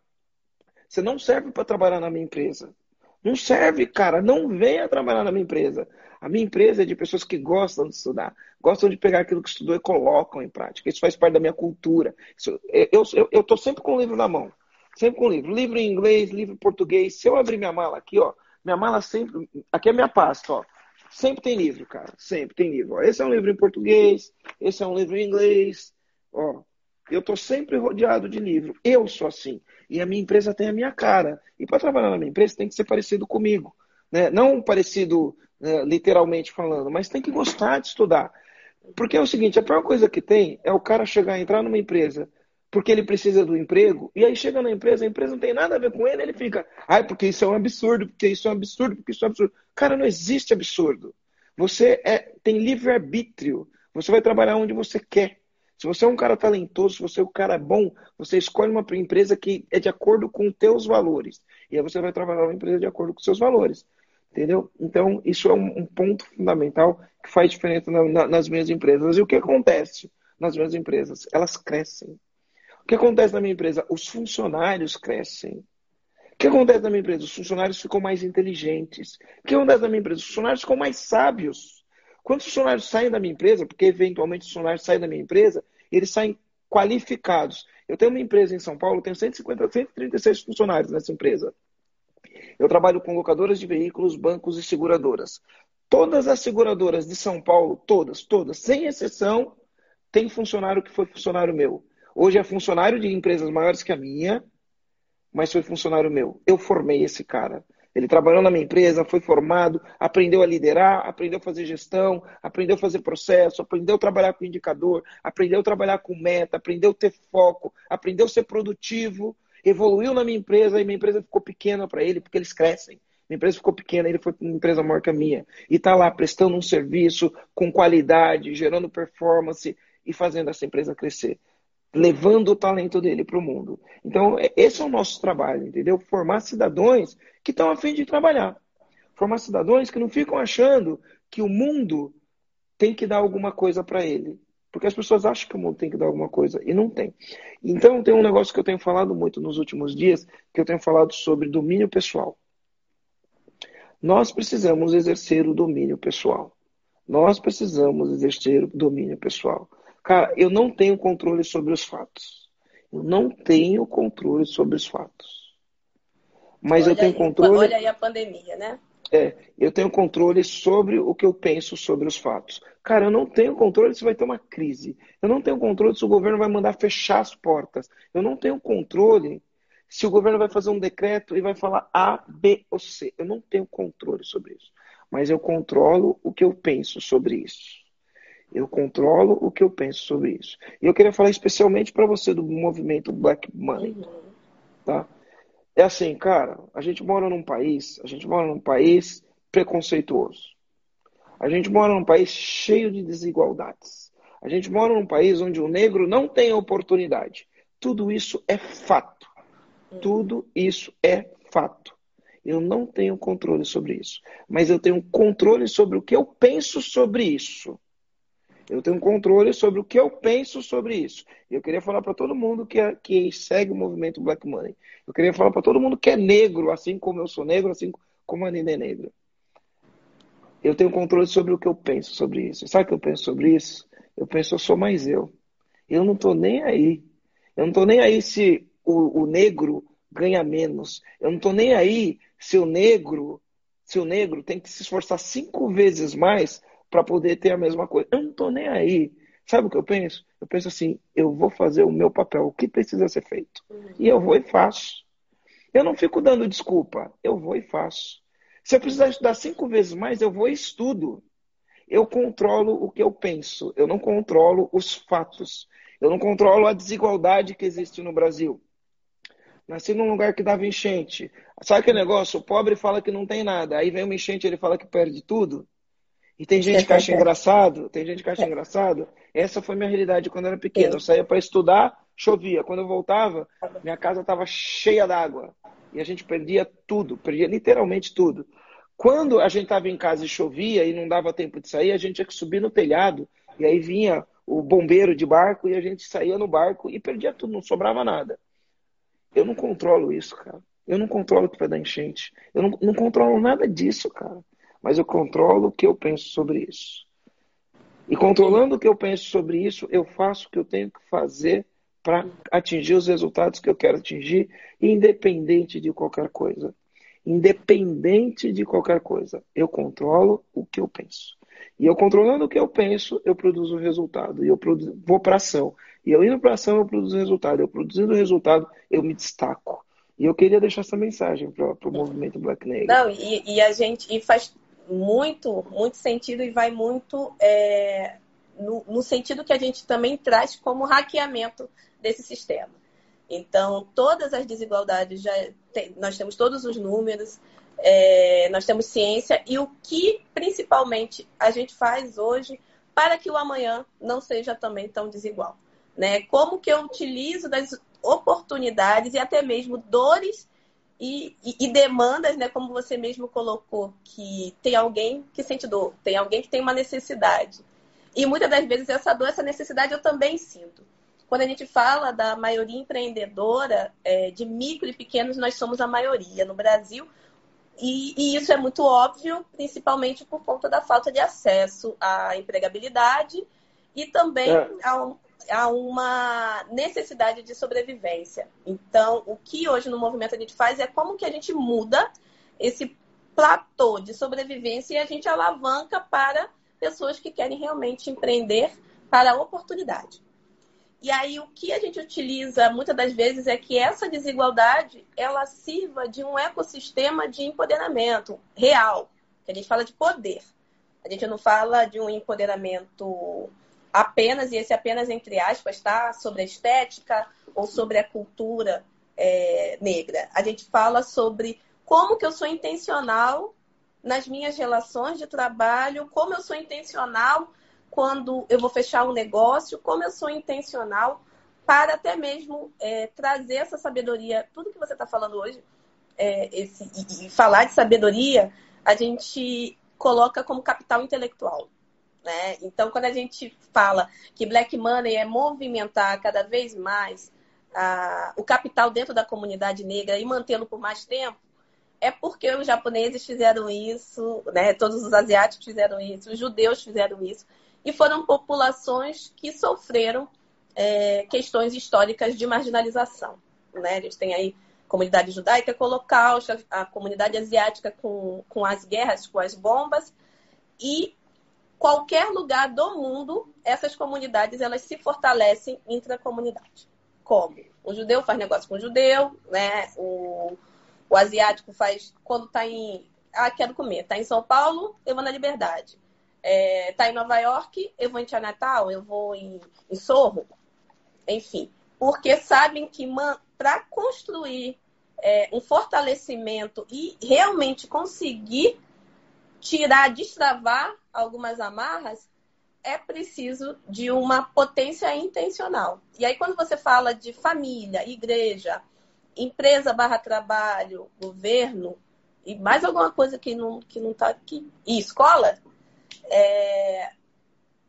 B: você não serve para trabalhar na minha empresa. Não serve, cara. Não venha trabalhar na minha empresa. A minha empresa é de pessoas que gostam de estudar, gostam de pegar aquilo que estudou e colocam em prática. Isso faz parte da minha cultura. Isso, eu estou sempre com o livro na mão. Sempre com o livro. Livro em inglês, livro em português. Se eu abrir minha mala aqui, ó, minha mala sempre. Aqui é minha pasta, ó. Sempre tem livro, cara. Sempre tem livro. Ó, esse é um livro em português, esse é um livro em inglês. Ó, eu estou sempre rodeado de livro. Eu sou assim. E a minha empresa tem a minha cara. E para trabalhar na minha empresa tem que ser parecido comigo. Né? Não parecido né, literalmente falando, mas tem que gostar de estudar. Porque é o seguinte, a pior coisa que tem é o cara chegar, entrar numa empresa porque ele precisa do emprego, e aí chega na empresa, a empresa não tem nada a ver com ele, ele fica, ai, porque isso é um absurdo, porque isso é um absurdo, porque isso é um absurdo. Cara, não existe absurdo. Você é, tem livre-arbítrio. Você vai trabalhar onde você quer. Se você é um cara talentoso, se você é um cara bom, você escolhe uma empresa que é de acordo com os teus valores. E aí você vai trabalhar numa empresa de acordo com os seus valores. Entendeu? Então, isso é um, um ponto fundamental que faz diferença na, na, nas minhas empresas. E o que acontece nas minhas empresas? Elas crescem. O que acontece na minha empresa? Os funcionários crescem. O que acontece na minha empresa? Os funcionários ficam mais inteligentes. O que acontece na minha empresa? Os funcionários ficam mais sábios. Quando os funcionários saem da minha empresa, porque eventualmente os funcionários saem da minha empresa, eles saem qualificados. Eu tenho uma empresa em São Paulo, tenho 150, 136 funcionários nessa empresa. Eu trabalho com locadoras de veículos, bancos e seguradoras. Todas as seguradoras de São Paulo, todas, todas, sem exceção, tem funcionário que foi funcionário meu. Hoje é funcionário de empresas maiores que a minha, mas foi funcionário meu. Eu formei esse cara. Ele trabalhou na minha empresa, foi formado, aprendeu a liderar, aprendeu a fazer gestão, aprendeu a fazer processo, aprendeu a trabalhar com indicador, aprendeu a trabalhar com meta, aprendeu a ter foco, aprendeu a ser produtivo, evoluiu na minha empresa e minha empresa ficou pequena para ele, porque eles crescem. Minha empresa ficou pequena, ele foi para uma empresa maior que a minha. E está lá prestando um serviço com qualidade, gerando performance e fazendo essa empresa crescer levando o talento dele para o mundo. Então, é, esse é o nosso trabalho, entendeu? Formar cidadãos que estão a fim de trabalhar. Formar cidadãos que não ficam achando que o mundo tem que dar alguma coisa para ele. Porque as pessoas acham que o mundo tem que dar alguma coisa e não tem. Então, tem um negócio que eu tenho falado muito nos últimos dias, que eu tenho falado sobre domínio pessoal. Nós precisamos exercer o domínio pessoal. Nós precisamos exercer o domínio pessoal. Cara, eu não tenho controle sobre os fatos. Eu não tenho controle sobre os fatos. Mas olha eu tenho
A: aí,
B: controle.
A: Olha aí a pandemia, né?
B: É, eu tenho controle sobre o que eu penso sobre os fatos. Cara, eu não tenho controle se vai ter uma crise. Eu não tenho controle se o governo vai mandar fechar as portas. Eu não tenho controle se o governo vai fazer um decreto e vai falar A, B ou C. Eu não tenho controle sobre isso. Mas eu controlo o que eu penso sobre isso. Eu controlo o que eu penso sobre isso. E eu queria falar especialmente para você do movimento Black Money. Uhum. Tá? É assim, cara, a gente mora num país, a gente mora num país preconceituoso. A gente mora num país cheio de desigualdades. A gente mora num país onde o negro não tem oportunidade. Tudo isso é fato. Tudo isso é fato. Eu não tenho controle sobre isso. Mas eu tenho controle sobre o que eu penso sobre isso. Eu tenho controle sobre o que eu penso sobre isso. Eu queria falar para todo mundo que, é, que segue o movimento Black Money. Eu queria falar para todo mundo que é negro, assim como eu sou negro, assim como a Nina é negra. Eu tenho controle sobre o que eu penso sobre isso. Sabe o que eu penso sobre isso? Eu penso, eu sou mais eu. Eu não estou nem aí. Eu não estou nem aí se o, o negro ganha menos. Eu não estou nem aí se o negro, se o negro tem que se esforçar cinco vezes mais para poder ter a mesma coisa. Eu não estou nem aí. Sabe o que eu penso? Eu penso assim: eu vou fazer o meu papel, o que precisa ser feito. E eu vou e faço. Eu não fico dando desculpa, eu vou e faço. Se eu precisar estudar cinco vezes mais, eu vou e estudo. Eu controlo o que eu penso, eu não controlo os fatos. Eu não controlo a desigualdade que existe no Brasil. Nasci num lugar que dava enchente. Sabe aquele negócio? O pobre fala que não tem nada. Aí vem uma enchente ele fala que perde tudo. E tem gente que acha engraçado, tem gente que acha engraçado. Essa foi minha realidade quando eu era pequeno. Eu saía para estudar, chovia. Quando eu voltava, minha casa estava cheia d'água. E a gente perdia tudo, perdia literalmente tudo. Quando a gente estava em casa e chovia e não dava tempo de sair, a gente tinha que subir no telhado. E aí vinha o bombeiro de barco e a gente saía no barco e perdia tudo, não sobrava nada. Eu não controlo isso, cara. Eu não controlo o que vai dar enchente. Eu não, não controlo nada disso, cara mas eu controlo o que eu penso sobre isso. E controlando o que eu penso sobre isso, eu faço o que eu tenho que fazer para atingir os resultados que eu quero atingir, independente de qualquer coisa. Independente de qualquer coisa, eu controlo o que eu penso. E eu controlando o que eu penso, eu produzo o resultado. E eu vou para ação. E eu indo para ação, eu produzo resultado. Eu produzindo o resultado, eu me destaco. E eu queria deixar essa mensagem para o movimento Black Negro.
A: Não, e, e, a gente e faz muito, muito sentido e vai muito é, no, no, sentido que a gente também traz como hackeamento desse sistema. Então, todas as desigualdades, já tem, nós temos todos os números, é, nós temos ciência e o que principalmente a gente faz hoje para que o amanhã não seja também tão desigual. Né? Como que eu utilizo das oportunidades e até mesmo dores e, e, e, demandas, né, como você mesmo colocou, que tem alguém que sente dor, tem alguém que tem uma necessidade. E muitas das vezes essa dor, essa necessidade eu também sinto. quando a gente fala da maioria empreendedora, é, de micro e pequenos, nós somos a maioria no Brasil. E, e, isso é muito óbvio, principalmente por conta da falta de acesso à empregabilidade e também é. a, a, uma necessidade de sobrevivência. Então, o que hoje no movimento a gente faz é como que a gente muda esse platô de sobrevivência e a gente alavanca para pessoas que querem realmente empreender para a oportunidade. E aí o que a gente utiliza muitas das vezes é que essa desigualdade ela sirva de um ecossistema de empoderamento real, que a gente fala de poder. A gente não fala de um empoderamento apenas, e esse apenas entre aspas, tá? Sobre a estética ou sobre a cultura é, negra. A gente fala sobre como que eu sou intencional nas minhas relações de trabalho, como eu sou intencional quando eu vou fechar um negócio, como eu sou intencional para até mesmo é, trazer essa sabedoria, tudo que você está falando hoje, é, esse, e, e, falar de sabedoria, a gente coloca como capital intelectual. Né? Então, quando a gente fala que Black Money é movimentar cada vez mais o capital dentro da comunidade negra e mantê-lo por mais tempo, é porque os japoneses fizeram isso, né? todos os asiáticos fizeram isso, os judeus fizeram isso e foram populações que sofreram é, questões históricas de marginalização. Né? A gente tem aí comunidade judaica com o holocausto, a comunidade asiática com, com as guerras, com as bombas, e qualquer lugar do mundo, essas comunidades elas se fortalecem intracomunidade. Como? O judeu faz negócio com o judeu, né? o, o asiático faz, quando está em. Ah, quero comer. Está em São Paulo, eu vou na Liberdade é, tá em Nova York, eu vou em Tia Natal, eu vou em, em Sorro, enfim, porque sabem que para construir é, um fortalecimento e realmente conseguir tirar, destravar algumas amarras, é preciso de uma potência intencional. E aí, quando você fala de família, igreja, empresa barra trabalho, governo, e mais alguma coisa que não está que não tá aqui, e escola, é,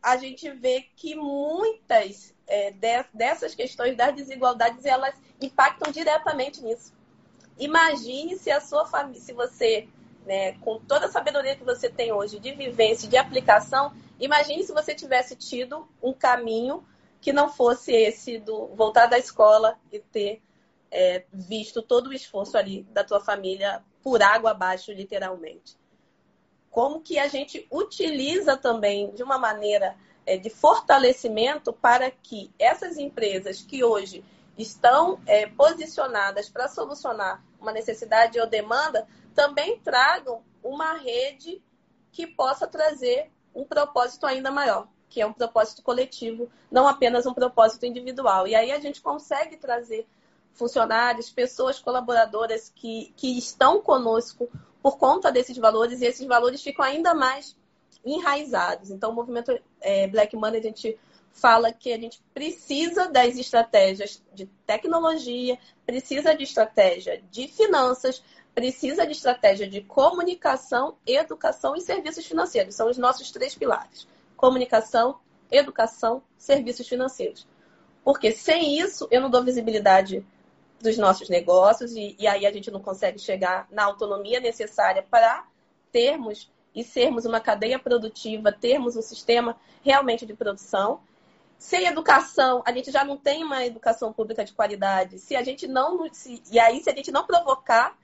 A: a gente vê que muitas é, dessas questões das desigualdades elas impactam diretamente nisso. Imagine se a sua família, se você, né, com toda a sabedoria que você tem hoje de vivência, de aplicação, imagine se você tivesse tido um caminho que não fosse esse do voltar da escola e ter é, visto todo o esforço ali da tua família por água abaixo, literalmente. Como que a gente utiliza também de uma maneira é, de fortalecimento para que essas empresas que hoje estão é, posicionadas para solucionar uma necessidade ou demanda também tragam uma rede que possa trazer um propósito ainda maior, que é um propósito coletivo, não apenas um propósito individual. E aí a gente consegue trazer funcionários, pessoas colaboradoras que, que estão conosco por conta desses valores, e esses valores ficam ainda mais enraizados. Então, o movimento é, Black Money, a gente fala que a gente precisa das estratégias de tecnologia, precisa de estratégia de finanças, precisa de estratégia de comunicação, educação e serviços financeiros. São os nossos três pilares: comunicação, educação, serviços financeiros. Porque sem isso, eu não dou visibilidade dos nossos negócios e, e aí a gente não consegue chegar na autonomia necessária para termos e sermos uma cadeia produtiva, termos um sistema realmente de produção. Sem educação, a gente já não tem uma educação pública de qualidade. Se a gente não. Se, e aí, se a gente não provocar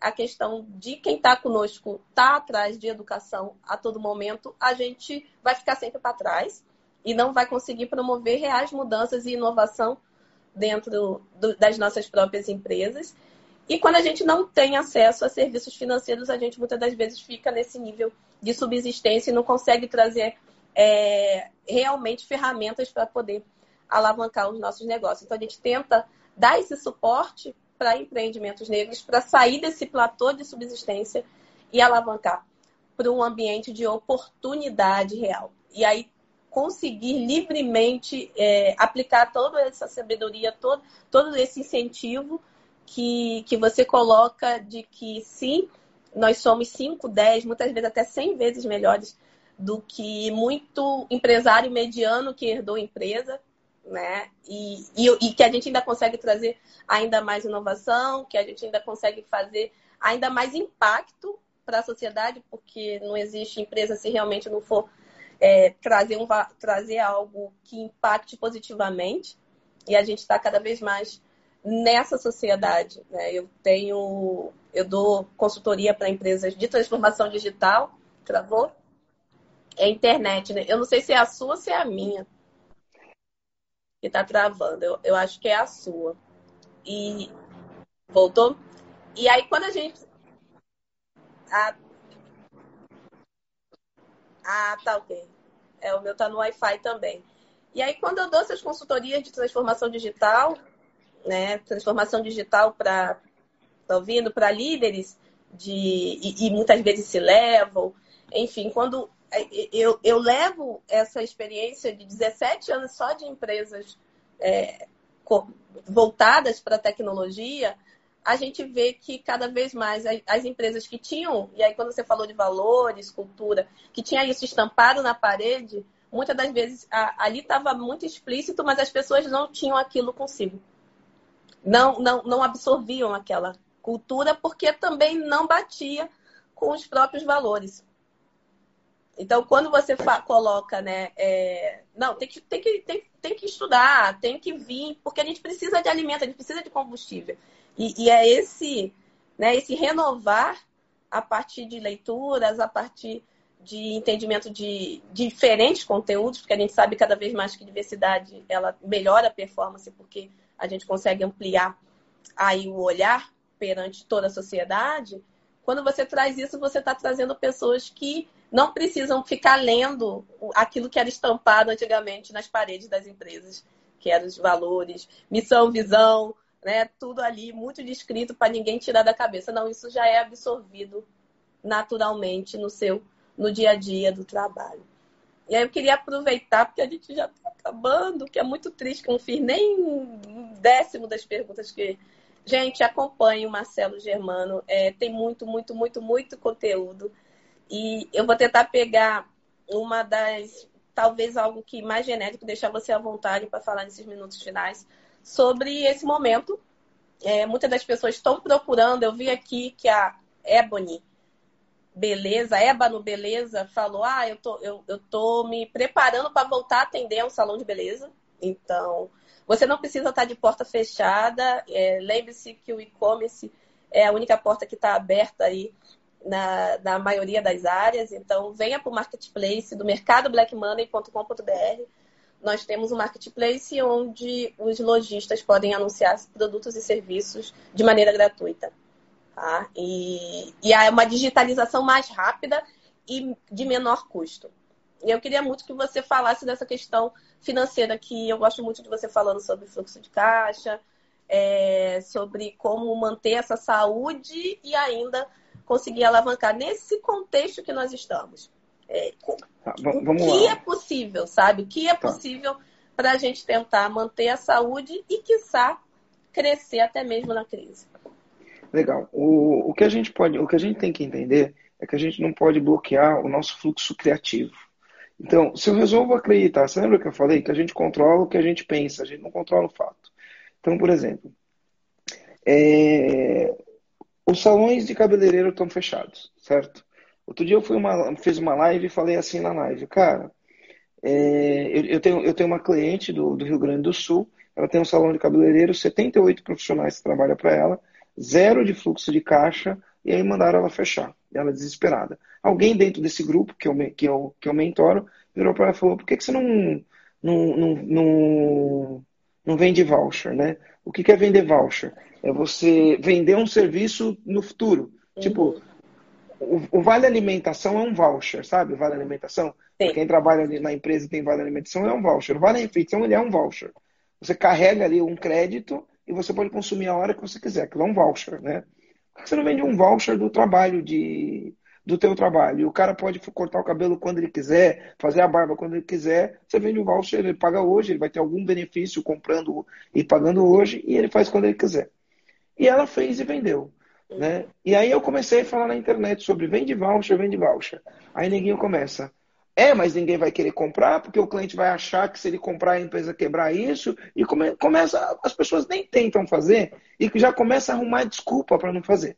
A: a questão de quem está conosco está atrás de educação a todo momento, a gente vai ficar sempre para trás e não vai conseguir promover reais mudanças e inovação dentro do, das nossas próprias empresas. E quando a gente não tem acesso a serviços financeiros, a gente muitas das vezes fica nesse nível de subsistência e não consegue trazer é, realmente ferramentas para poder alavancar os nossos negócios. Então a gente tenta dar esse suporte para empreendimentos negros para sair desse platô de subsistência e alavancar para um ambiente de oportunidade real. E aí conseguir livremente é, aplicar toda essa sabedoria, todo, todo esse incentivo que, que você coloca de que sim, nós somos 5, 10, muitas vezes até 100 vezes melhores do que muito empresário mediano que herdou empresa, né? E, e, e, que a gente ainda consegue trazer ainda mais inovação, que a gente ainda consegue fazer ainda mais impacto para a sociedade, porque não existe empresa se realmente não for é, trazer, um, trazer algo que impacte positivamente. E a gente está cada vez mais nessa sociedade. Né? Eu tenho, eu dou consultoria para empresas de transformação digital. Travou? É internet, né? Eu não sei se é a sua ou se é a minha que está travando. Eu, eu acho que é a sua. E voltou? E aí quando a gente. Ah, ah tá ok. É, o meu tá no Wi-Fi também. E aí, quando eu dou essas consultorias de transformação digital, né? Transformação digital para. Tá ouvindo? Para líderes de. E, e, muitas vezes se levam. Enfim, quando eu, eu levo essa experiência de 17 anos só de empresas é, voltadas para a tecnologia, a gente vê que cada vez mais as empresas que tinham, e aí quando você falou de valores, cultura, que tinha isso estampado na parede, muitas das vezes ali estava muito explícito, mas as pessoas não tinham aquilo consigo. Não, não, não absorviam aquela cultura porque também não batia com os próprios valores. Então, quando você coloca, né, é... não, tem que, tem, que, tem, tem que estudar, tem que vir, porque a gente precisa de alimento, a gente precisa de combustível. E, e é esse, né, esse renovar a partir de leituras, a partir de entendimento de, de diferentes conteúdos, porque a gente sabe cada vez mais que diversidade ela melhora a performance, porque a gente consegue ampliar aí o olhar perante toda a sociedade. Quando você traz isso, você está trazendo pessoas que não precisam ficar lendo aquilo que era estampado antigamente nas paredes das empresas, que eram os valores, missão, visão, né? Tudo ali muito descrito para ninguém tirar da cabeça. Não, isso já é absorvido naturalmente no seu no dia a dia do trabalho. E aí eu queria aproveitar, porque a gente já está acabando, que é muito triste, que eu não fiz nem um décimo das perguntas que. Gente, acompanhe o Marcelo Germano. É, tem muito, muito, muito, muito conteúdo. E eu vou tentar pegar uma das, talvez algo que mais genético, deixar você à vontade para falar nesses minutos finais, sobre esse momento. É, muitas das pessoas estão procurando, eu vi aqui que a Ebony Beleza, Ébano Beleza, falou: Ah, eu tô, eu, eu tô me preparando para voltar a atender um salão de beleza. Então, você não precisa estar de porta fechada. É, Lembre-se que o e-commerce é a única porta que está aberta aí na, na maioria das áreas. Então, venha para o marketplace do mercadoblackmoney.com.br. Nós temos um marketplace onde os lojistas podem anunciar produtos e serviços de maneira gratuita. Tá? E, e é uma digitalização mais rápida e de menor custo. E eu queria muito que você falasse dessa questão financeira, que eu gosto muito de você falando sobre fluxo de caixa, é, sobre como manter essa saúde e ainda conseguir alavancar nesse contexto que nós estamos. É, tá, o que lá. é possível, sabe? O que é tá. possível para a gente tentar manter a saúde e, quiçá, crescer até mesmo na crise.
B: Legal. O, o que a gente pode, o que a gente tem que entender é que a gente não pode bloquear o nosso fluxo criativo. Então, se eu resolvo acreditar, você lembra que eu falei que a gente controla o que a gente pensa, a gente não controla o fato. Então, por exemplo, é, os salões de cabeleireiro estão fechados, certo? Outro dia eu fui uma, fiz uma live e falei assim na live, cara, é, eu, eu, tenho, eu tenho uma cliente do, do Rio Grande do Sul, ela tem um salão de cabeleireiro, 78 profissionais que trabalham para ela, zero de fluxo de caixa, e aí mandaram ela fechar, ela desesperada. Alguém dentro desse grupo, que eu, que eu, que eu mentoro, virou para ela e falou, por que, que você não, não, não, não, não vende voucher, né? O que, que é vender voucher? É você vender um serviço no futuro. Uhum. Tipo, o, o, vale alimentação é um voucher, sabe? O vale alimentação. Quem trabalha na empresa e tem vale alimentação é um voucher. O vale refeição ele é um voucher. Você carrega ali um crédito e você pode consumir a hora que você quiser. Aquilo é um voucher, né? Por que você não vende um voucher do trabalho de do teu trabalho? E o cara pode cortar o cabelo quando ele quiser, fazer a barba quando ele quiser. Você vende um voucher, ele paga hoje, ele vai ter algum benefício comprando e pagando hoje e ele faz quando ele quiser. E ela fez e vendeu. Né? E aí eu comecei a falar na internet sobre vende voucher, vende voucher. Aí neguinho começa. É, mas ninguém vai querer comprar, porque o cliente vai achar que se ele comprar a empresa quebrar isso, e come, começa, as pessoas nem tentam fazer, e já começa a arrumar desculpa para não fazer.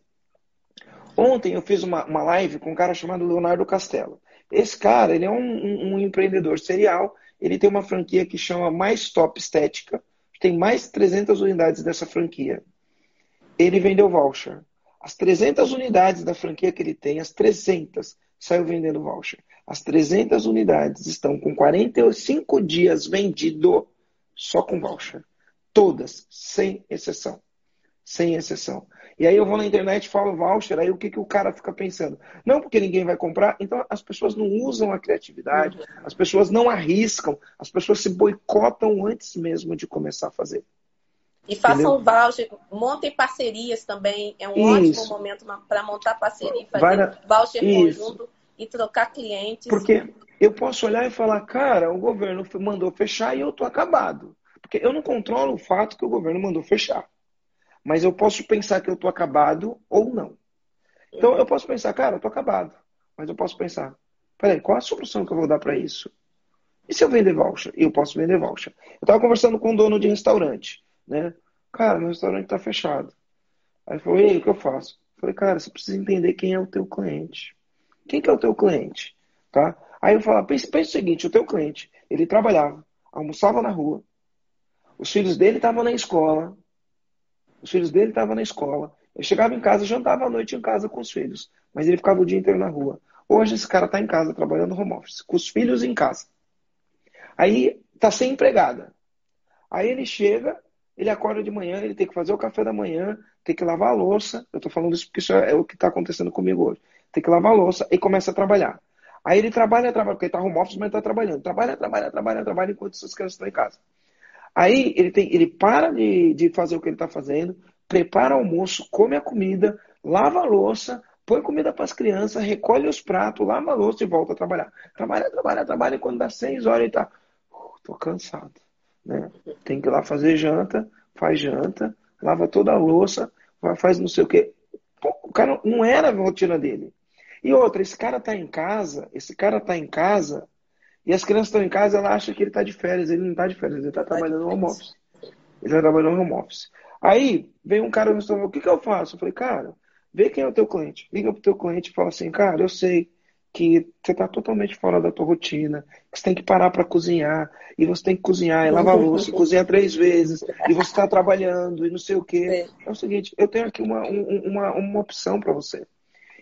B: Ontem eu fiz uma, uma live com um cara chamado Leonardo Castelo. Esse cara, ele é um, um, um empreendedor serial, ele tem uma franquia que chama Mais Top Estética, tem mais de 300 unidades dessa franquia. Ele vendeu voucher. As 300 unidades da franquia que ele tem, as 300, saiu vendendo voucher. As 300 unidades estão com 45 dias vendido só com voucher. Todas, sem exceção. Sem exceção. E aí eu vou na internet e falo voucher, aí o que, que o cara fica pensando? Não porque ninguém vai comprar, então as pessoas não usam a criatividade, as pessoas não arriscam, as pessoas se boicotam antes mesmo de começar a fazer.
A: E façam voucher, montem parcerias também, é um Isso. ótimo momento para montar parceria fazer na... voucher Isso. conjunto e trocar clientes.
B: Porque eu posso olhar e falar, cara, o governo mandou fechar e eu tô acabado. Porque eu não controlo o fato que o governo mandou fechar. Mas eu posso pensar que eu tô acabado ou não. Então eu posso pensar, cara, eu tô acabado. Mas eu posso pensar, peraí, qual a solução que eu vou dar para isso? E se eu vender voucher? Eu posso vender voucher. Eu estava conversando com um dono de restaurante, né? Cara, meu restaurante está fechado. Aí falou, e aí, o que eu faço? Eu falei, cara, você precisa entender quem é o teu cliente. Quem que é o teu cliente? Tá? Aí eu falo, pense, o seguinte, o teu cliente, ele trabalhava, almoçava na rua, os filhos dele estavam na escola, os filhos dele estavam na escola, ele chegava em casa, jantava à noite em casa com os filhos, mas ele ficava o dia inteiro na rua. Hoje esse cara está em casa, trabalhando home office, com os filhos em casa. Aí está sem empregada. Aí ele chega, ele acorda de manhã, ele tem que fazer o café da manhã, tem que lavar a louça. Eu estou falando isso porque isso é o que está acontecendo comigo hoje tem que lavar a louça e começa a trabalhar. Aí ele trabalha, trabalha, porque ele está home office, mas está trabalhando. Trabalha, trabalha, trabalha, trabalha enquanto essas crianças estão em casa. Aí ele, tem, ele para de, de fazer o que ele está fazendo, prepara o almoço, come a comida, lava a louça, põe comida para as crianças, recolhe os pratos, lava a louça e volta a trabalhar. Trabalha, trabalha, trabalha, e quando dá seis horas ele está. Uh, tô cansado. Né? Tem que ir lá fazer janta, faz janta, lava toda a louça, faz não sei o quê. O cara não era a rotina dele. E outra, esse cara está em casa, esse cara está em casa, e as crianças estão em casa, ela acha que ele está de férias. Ele não está de férias, ele está trabalhando no home office. Ele está trabalhando no home office. Aí, vem um cara e falou, o que, que eu faço? Eu falei, cara, vê quem é o teu cliente. Liga pro teu cliente e fala assim, cara, eu sei que você está totalmente fora da tua rotina, que você tem que parar para cozinhar, e você tem que cozinhar, e lavar louça, e cozinhar três vezes, e você está trabalhando, e não sei o quê. É. é o seguinte, eu tenho aqui uma, uma, uma opção para você.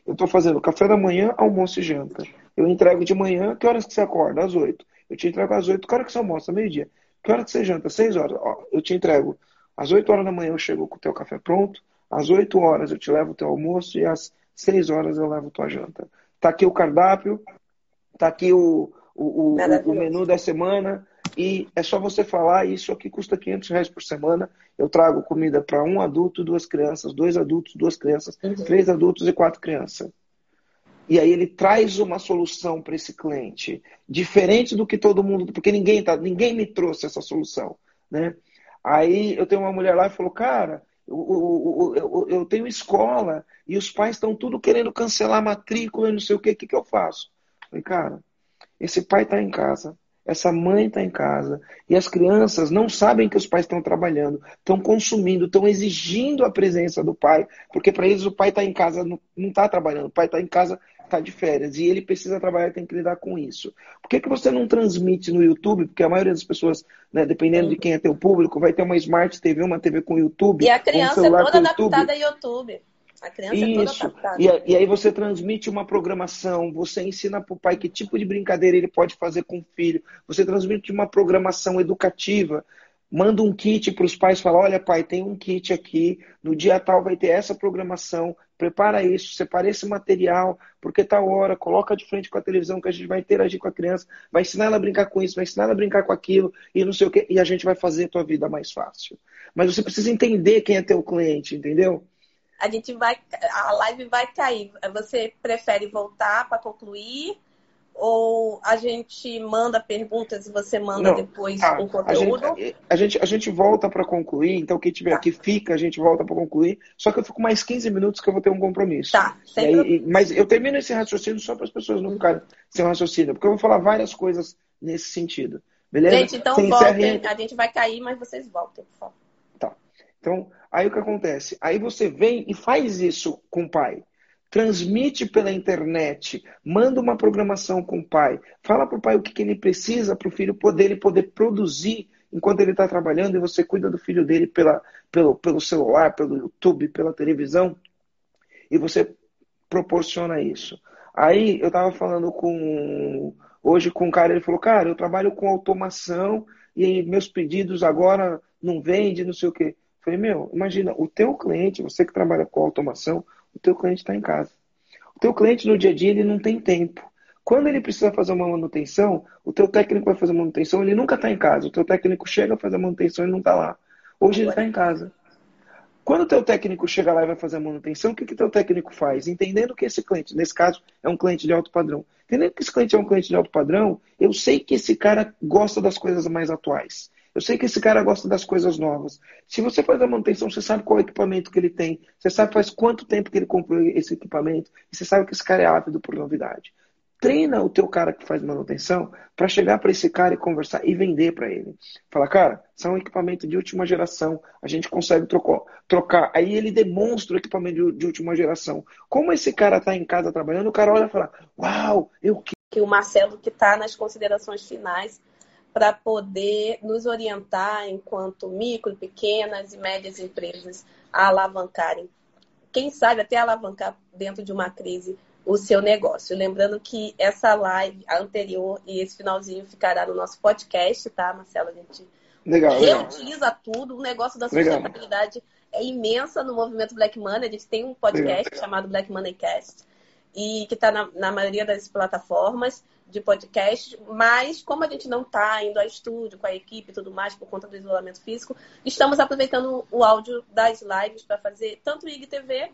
B: Eu estou fazendo café da manhã, almoço e janta. Eu entrego de manhã, que horas que você acorda? Às oito. Eu te entrego às oito. Que hora que você almoça? Meio-dia. Que hora que você janta? Seis horas. Ó, eu te entrego. Às oito horas da manhã eu chego com o teu café pronto. Às oito horas eu te levo o teu almoço e às seis horas eu levo a tua janta. Tá aqui o cardápio, tá aqui o, o, o, o menu da semana. E é só você falar, isso aqui custa 500 reais por semana. Eu trago comida para um adulto, duas crianças, dois adultos, duas crianças, uhum. três adultos e quatro crianças. E aí ele traz uma solução para esse cliente, diferente do que todo mundo, porque ninguém tá, ninguém me trouxe essa solução, né? Aí eu tenho uma mulher lá e falou, cara, eu, eu, eu, tenho escola e os pais estão tudo querendo cancelar a matrícula e não sei o que, o que, que eu faço? Falei, cara, esse pai está em casa, essa mãe está em casa e as crianças não sabem que os pais estão trabalhando, estão consumindo, estão exigindo a presença do pai, porque para eles o pai está em casa, não está trabalhando, o pai está em casa, está de férias e ele precisa trabalhar e tem que lidar com isso. Por que, que você não transmite no YouTube? Porque a maioria das pessoas, né, dependendo de quem é teu público, vai ter uma Smart TV, uma TV com YouTube.
A: E a criança um é toda adaptada a YouTube. A criança
B: Isso.
A: é toda
B: E, e, aí você transmite uma programação, você ensina para o pai que tipo de brincadeira ele pode fazer com o filho, você transmite uma programação educativa, manda um kit para os pais, fala, olha pai, tem um kit aqui, no dia tal vai ter essa programação, prepara isso, separa esse material, porque tal hora, coloca de frente com a televisão que a gente vai interagir com a criança, vai ensinar ela a brincar com isso, vai ensinar ela a brincar com aquilo, e não sei o quê, e a gente vai fazer a tua vida mais fácil. Mas você precisa entender quem é teu cliente, entendeu?
A: a gente vai, a live vai cair. Você prefere voltar para concluir ou a gente manda perguntas e você manda Não, depois tá. um conteúdo?
B: A gente, a gente, a gente volta para concluir, então quem tiver tá. aqui fica, a gente volta para concluir. Só que eu fico mais 15 minutos que eu vou ter um compromisso.
A: Tá,
B: aí, Mas eu termino esse raciocínio só para as pessoas não ficarem sem raciocínio, porque eu vou falar várias coisas nesse sentido. Beleza?
A: Gente, então Sem voltem. A gente vai cair, mas vocês voltem, por favor.
B: Tá. Então, aí o que acontece? Aí você vem e faz isso com o pai transmite pela internet, manda uma programação com o pai, fala para o pai o que, que ele precisa para o filho poder ele poder produzir enquanto ele está trabalhando e você cuida do filho dele pela, pelo, pelo celular, pelo YouTube, pela televisão e você proporciona isso. Aí eu estava falando com hoje com um cara, ele falou, cara, eu trabalho com automação e meus pedidos agora não vende, não sei o quê. Eu falei, meu, imagina, o teu cliente, você que trabalha com automação, o teu cliente está em casa. O teu cliente no dia a dia ele não tem tempo. Quando ele precisa fazer uma manutenção, o teu técnico vai fazer manutenção, ele nunca está em casa. O teu técnico chega a fazer a manutenção e não está lá. Hoje ele está em casa. Quando o teu técnico chega lá e vai fazer a manutenção, o que o teu técnico faz? Entendendo que esse cliente, nesse caso, é um cliente de alto padrão. Entendendo que esse cliente é um cliente de alto padrão, eu sei que esse cara gosta das coisas mais atuais. Eu sei que esse cara gosta das coisas novas. Se você faz a manutenção, você sabe qual equipamento que ele tem. Você sabe faz quanto tempo que ele comprou esse equipamento. E você sabe que esse cara é ávido por novidade. Treina o teu cara que faz manutenção para chegar para esse cara e conversar e vender para ele. Fala, cara, isso é um equipamento de última geração. A gente consegue trocar. trocar. Aí ele demonstra o equipamento de, última geração. Como esse cara está em casa trabalhando, o cara olha e fala, uau, eu
A: que o Marcelo que está nas considerações finais para poder nos orientar enquanto micro, pequenas e médias empresas a alavancarem. Quem sabe até alavancar dentro de uma crise o seu negócio. Lembrando que essa live, anterior e esse finalzinho ficará no nosso podcast, tá, Marcelo? A gente
B: legal,
A: reutiliza legal. tudo. O negócio da sustentabilidade legal. é imensa no movimento Black Money. A gente tem um podcast chamado Black Money Cast e que está na, na maioria das plataformas de podcast, mas como a gente não está indo a estúdio com a equipe e tudo mais por conta do isolamento físico, estamos aproveitando o áudio das lives para fazer tanto o IGTV,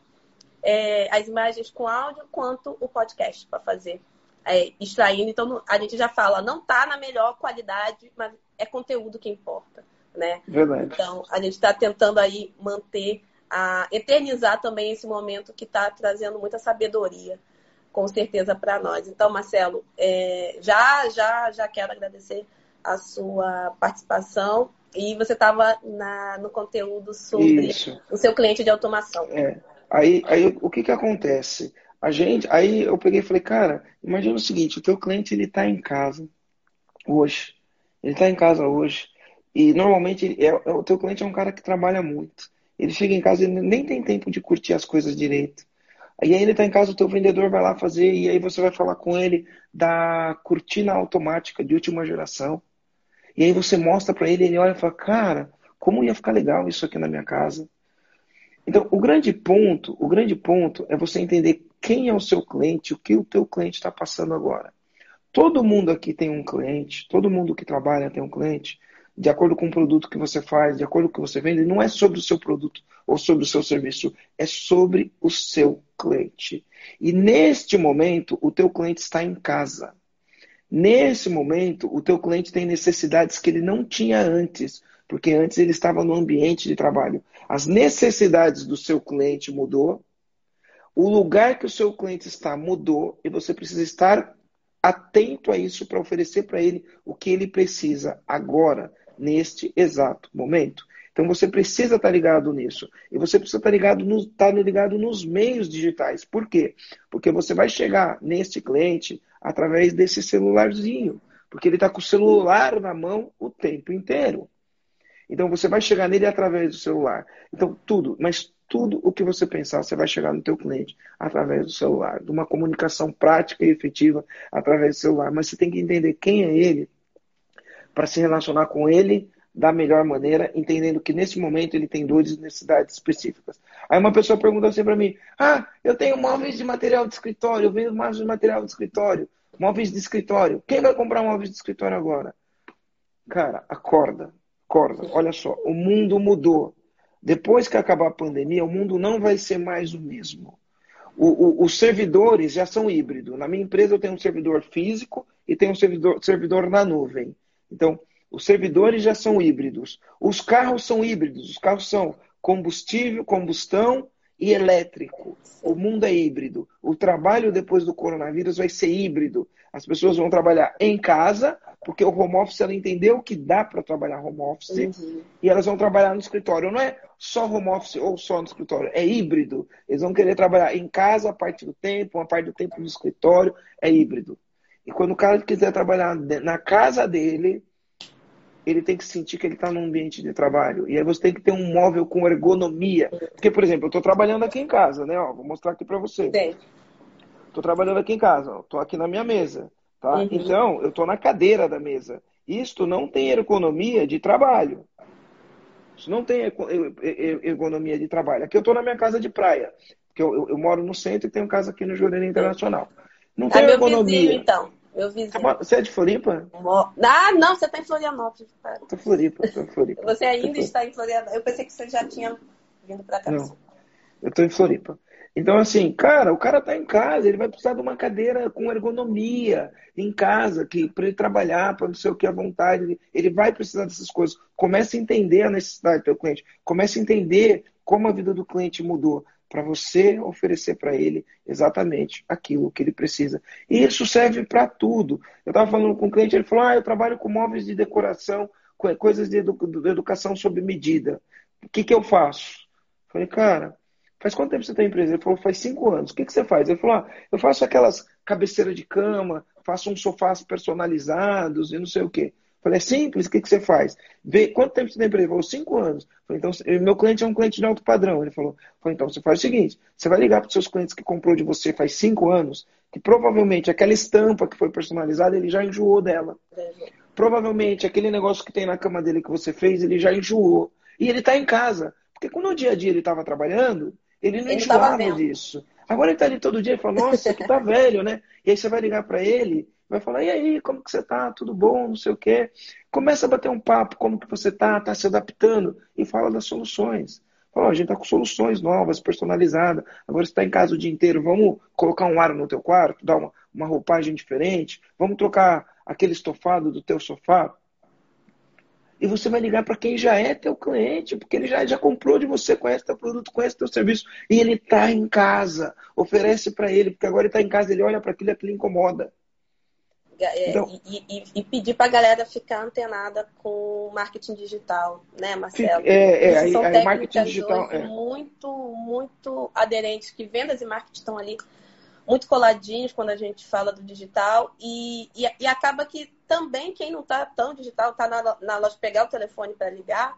A: é, as imagens com áudio, quanto o podcast para fazer, é, extraindo. Então a gente já fala, não está na melhor qualidade, mas é conteúdo que importa, né?
B: Verdade.
A: Então a gente está tentando aí manter, a eternizar também esse momento que está trazendo muita sabedoria com certeza para nós. Então, Marcelo, é, já, já, já quero agradecer a sua participação e você estava no conteúdo sobre Isso. o seu cliente de automação.
B: É. Aí, aí o que que acontece? A gente, aí eu peguei e falei, cara, imagina o seguinte, o teu cliente ele está em casa hoje, ele está em casa hoje e normalmente é, é, o teu cliente é um cara que trabalha muito. Ele chega em casa e nem tem tempo de curtir as coisas direito. Aí ele está em casa, o teu vendedor vai lá fazer e aí você vai falar com ele da cortina automática de última geração. E aí você mostra para ele, ele olha e fala, cara, como ia ficar legal isso aqui na minha casa. Então, o grande ponto, o grande ponto é você entender quem é o seu cliente, o que o teu cliente está passando agora. Todo mundo aqui tem um cliente, todo mundo que trabalha tem um cliente, de acordo com o produto que você faz, de acordo com o que você vende, não é sobre o seu produto ou sobre o seu serviço, é sobre o seu cliente. E neste momento, o teu cliente está em casa. Nesse momento, o teu cliente tem necessidades que ele não tinha antes, porque antes ele estava no ambiente de trabalho. As necessidades do seu cliente mudou, o lugar que o seu cliente está mudou e você precisa estar atento a isso para oferecer para ele o que ele precisa agora, neste exato momento. Então você precisa estar ligado nisso. E você precisa estar ligado, no, estar ligado nos meios digitais. Por quê? Porque você vai chegar neste cliente através desse celularzinho. Porque ele está com o celular na mão o tempo inteiro. Então você vai chegar nele através do celular. Então tudo, mas tudo o que você pensar, você vai chegar no teu cliente através do celular, de uma comunicação prática e efetiva através do celular. Mas você tem que entender quem é ele para se relacionar com ele da melhor maneira, entendendo que nesse momento ele tem dores e necessidades específicas. Aí uma pessoa pergunta assim para mim: Ah, eu tenho móveis de material de escritório, eu vendo móveis de material de escritório, móveis de escritório. Quem vai comprar móveis de escritório agora? Cara, acorda, acorda. Olha só, o mundo mudou. Depois que acabar a pandemia, o mundo não vai ser mais o mesmo. O, o, os servidores já são híbridos. Na minha empresa eu tenho um servidor físico e tenho um servidor, servidor na nuvem. Então, os servidores já são híbridos. Os carros são híbridos. Os carros são combustível, combustão e elétrico. O mundo é híbrido. O trabalho depois do coronavírus vai ser híbrido. As pessoas vão trabalhar em casa, porque o home office ela entendeu que dá para trabalhar home office, uhum. e elas vão trabalhar no escritório. Não é só home office ou só no escritório, é híbrido. Eles vão querer trabalhar em casa a parte do tempo, uma parte do tempo no escritório, é híbrido. E quando o cara quiser trabalhar na casa dele, ele tem que sentir que ele está num ambiente de trabalho. E aí você tem que ter um móvel com ergonomia. Porque, por exemplo, eu estou trabalhando aqui em casa, né? Ó, vou mostrar aqui para você. Estou trabalhando aqui em casa, estou aqui na minha mesa. Tá? Uhum. Então, eu estou na cadeira da mesa. Isto não tem ergonomia de trabalho. Isso não tem ergonomia de trabalho. Aqui eu estou na minha casa de praia. Porque eu, eu, eu, moro no centro e tenho casa aqui no Jureira Internacional. Não tá tem ergonomia. Vizinho,
A: então. Meu vizinho.
B: Você é de Floripa?
A: Ah, não, você está em Florianópolis.
B: Estou Floripa, tô Floripa.
A: Você ainda está em Florianópolis. Eu pensei que você já tinha vindo para cá.
B: Não, eu estou em Floripa. Então, assim, cara, o cara está em casa, ele vai precisar de uma cadeira com ergonomia em casa, que para ele trabalhar, para não sei o que à vontade, ele vai precisar dessas coisas. Comece a entender a necessidade do teu cliente, comece a entender como a vida do cliente mudou para você oferecer para ele exatamente aquilo que ele precisa. E isso serve para tudo. Eu estava falando com um cliente, ele falou: Ah, eu trabalho com móveis de decoração, coisas de, edu de educação sob medida. O que, que eu faço? Eu falei, cara, faz quanto tempo você tem empresa? Ele falou, faz cinco anos. O que, que você faz? Ele falou, ah, eu faço aquelas cabeceiras de cama, faço uns sofás personalizados e não sei o quê. Falei, é simples, o que, que você faz? Vê, quanto tempo você tem empresa? Ele falou, cinco anos. Falei, então, meu cliente é um cliente de alto padrão. Ele falou, falei, então você faz o seguinte, você vai ligar para os seus clientes que comprou de você faz cinco anos, que provavelmente aquela estampa que foi personalizada, ele já enjoou dela. Provavelmente aquele negócio que tem na cama dele que você fez, ele já enjoou. E ele está em casa. Porque quando no dia a dia ele estava trabalhando, ele não ele enjoava disso. Agora ele está ali todo dia e fala, nossa, que tá velho, né? E aí você vai ligar para ele vai falar, e aí, como que você tá? Tudo bom? Não sei o quê. Começa a bater um papo, como que você tá? Tá se adaptando? E fala das soluções. Fala, a gente tá com soluções novas, personalizadas. Agora você está em casa o dia inteiro, vamos colocar um ar no teu quarto, dar uma, uma roupagem diferente, vamos trocar aquele estofado do teu sofá. E você vai ligar para quem já é teu cliente, porque ele já, já comprou de você, conhece teu produto, conhece teu serviço, e ele está em casa. Oferece para ele, porque agora ele está em casa, ele olha para aquilo e aquilo incomoda.
A: É, então, e, e, e, pedir para a galera ficar antenada com marketing digital, né, Marcelo?
B: É, é, são aí, marketing digital
A: é. muito, muito aderentes, que vendas e marketing estão ali muito coladinhos quando a gente fala do digital e, e, e acaba que também quem não está tão digital está na, na loja pegar o telefone para ligar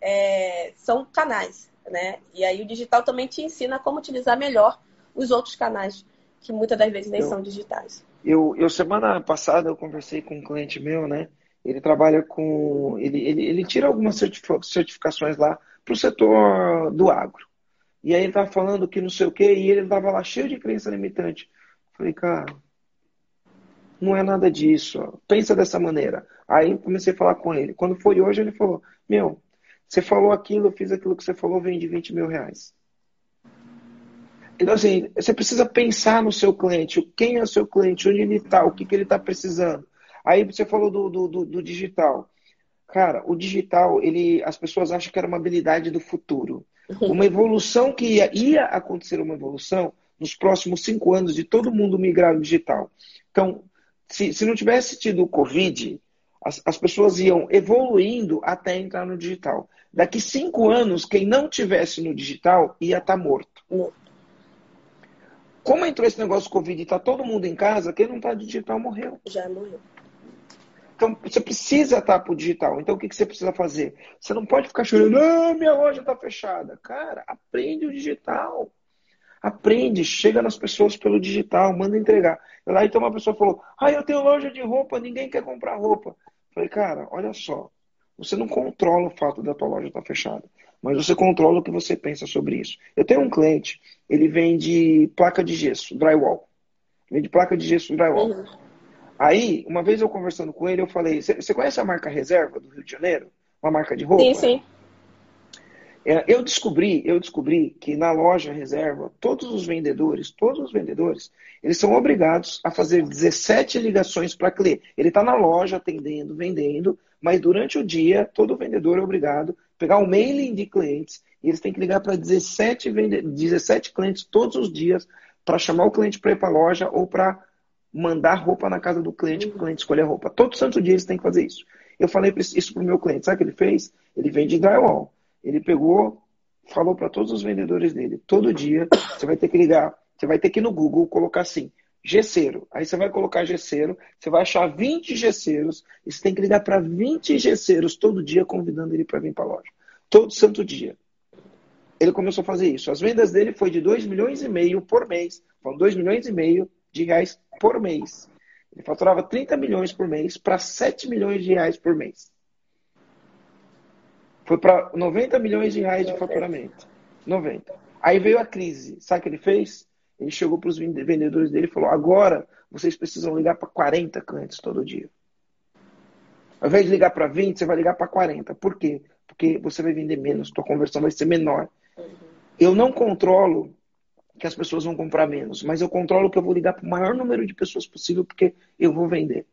A: é, são canais, né? E aí o digital também te ensina como utilizar melhor os outros canais que muitas das vezes nem são digitais.
B: Eu, eu semana passada eu conversei com um cliente meu, né? Ele trabalha com. Ele, ele, ele tira algumas certificações lá para o setor do agro. E aí ele estava falando que não sei o quê, e ele estava lá cheio de crença limitante. Falei, cara, não é nada disso. Pensa dessa maneira. Aí comecei a falar com ele. Quando foi hoje, ele falou: Meu, você falou aquilo, eu fiz aquilo que você falou, vende 20 mil reais. Então, assim, você precisa pensar no seu cliente, quem é o seu cliente, onde ele está, o que, que ele está precisando. Aí você falou do, do, do, digital. Cara, o digital, ele, as pessoas acham que era uma habilidade do futuro. Uma evolução que ia, ia acontecer, uma evolução nos próximos cinco anos de todo mundo migrar no digital. Então, se, se não tivesse tido o Covid, as, as pessoas iam evoluindo até entrar no digital. Daqui cinco anos, quem não tivesse no digital ia estar tá morto. Como entrou esse negócio do Covid e está todo mundo em casa, quem não está digital morreu.
A: Já morreu.
B: Então, você precisa estar para o digital. Então, o que, que você precisa fazer? Você não pode ficar chorando, ah, minha loja está fechada. Cara, aprende o digital. Aprende, chega nas pessoas pelo digital, manda entregar. Lá então uma pessoa falou, ah, eu tenho loja de roupa, ninguém quer comprar roupa. Falei, cara, olha só, você não controla o fato da tua loja estar tá fechada mas você controla o que você pensa sobre isso. Eu tenho um cliente, ele vende placa de gesso, drywall. Vende placa de gesso, drywall. Uhum. Aí, uma vez eu conversando com ele, eu falei: Você conhece a marca Reserva do Rio de Janeiro? Uma marca de roupa?
A: Sim, sim.
B: É, eu descobri, eu descobri que na loja reserva, todos os vendedores, todos os vendedores, eles são obrigados a fazer 17 ligações para cliente. Ele está na loja atendendo, vendendo, mas durante o dia, todo vendedor é obrigado a pegar um mailing de clientes e eles têm que ligar para 17, vende... 17 clientes todos os dias para chamar o cliente para ir para a loja ou para mandar roupa na casa do cliente para o cliente escolher roupa. Todo santo dia eles têm que fazer isso. Eu falei isso para o meu cliente. Sabe o que ele fez? Ele vende drywall. Ele pegou, falou para todos os vendedores dele: todo dia você vai ter que ligar, você vai ter que ir no Google colocar assim. Gesseiro. Aí você vai colocar gesseiro, você vai achar 20 gesseiros, e você tem que ligar para 20 gesseiros todo dia, convidando ele para vir para a loja. Todo santo dia. Ele começou a fazer isso. As vendas dele foi de 2 milhões e meio por mês. Foram 2 milhões e meio de reais por mês. Ele faturava 30 milhões por mês para 7 milhões de reais por mês. Foi para 90 milhões de reais de faturamento. 90. Aí veio a crise. Sabe o que ele fez? Ele chegou para os vendedores dele e falou: agora vocês precisam ligar para 40 clientes todo dia. Ao invés de ligar para 20, você vai ligar para 40. Por quê? Porque você vai vender menos, sua conversão vai ser menor. Eu não controlo que as pessoas vão comprar menos, mas eu controlo que eu vou ligar para o maior número de pessoas possível porque eu vou vender.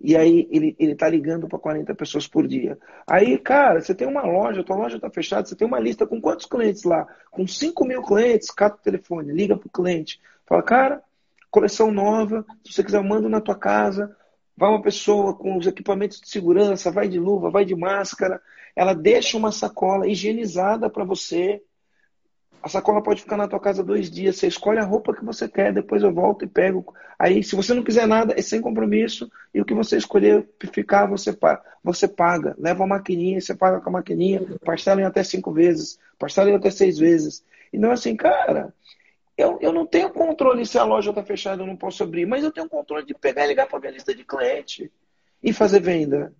B: E aí ele, ele tá ligando para 40 pessoas por dia. Aí, cara, você tem uma loja, tua loja está fechada, você tem uma lista com quantos clientes lá? Com 5 mil clientes, cata o telefone, liga para o cliente. Fala, cara, coleção nova, se você quiser, eu mando na tua casa. Vai uma pessoa com os equipamentos de segurança, vai de luva, vai de máscara. Ela deixa uma sacola higienizada para você a sacola pode ficar na tua casa dois dias. Você escolhe a roupa que você quer, depois eu volto e pego. Aí, se você não quiser nada, é sem compromisso. E o que você escolher ficar, você. Você paga. Leva a maquininha, você paga com a maquininha. Parcela em até cinco vezes. Parcela em até seis vezes. E não é assim, cara. Eu, eu não tenho controle se a loja está fechada, eu não posso abrir. Mas eu tenho controle de pegar e ligar para a minha lista de cliente e fazer venda.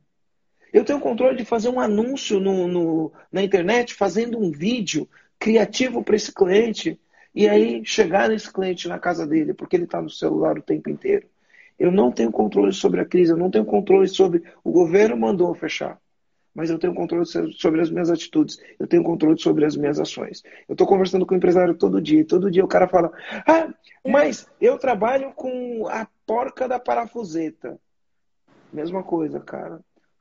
B: Eu tenho controle de fazer um anúncio no, no, na internet, fazendo um vídeo criativo para esse cliente e aí chegar nesse cliente na casa dele, porque ele está no celular o tempo inteiro. Eu não tenho controle sobre a crise, eu não tenho controle sobre. O governo mandou fechar, mas eu tenho controle sobre as minhas atitudes, eu tenho controle sobre as minhas ações. Eu estou conversando com o empresário todo dia, e todo dia o cara fala: Ah, mas eu trabalho com a porca da parafuseta. Mesma coisa, cara.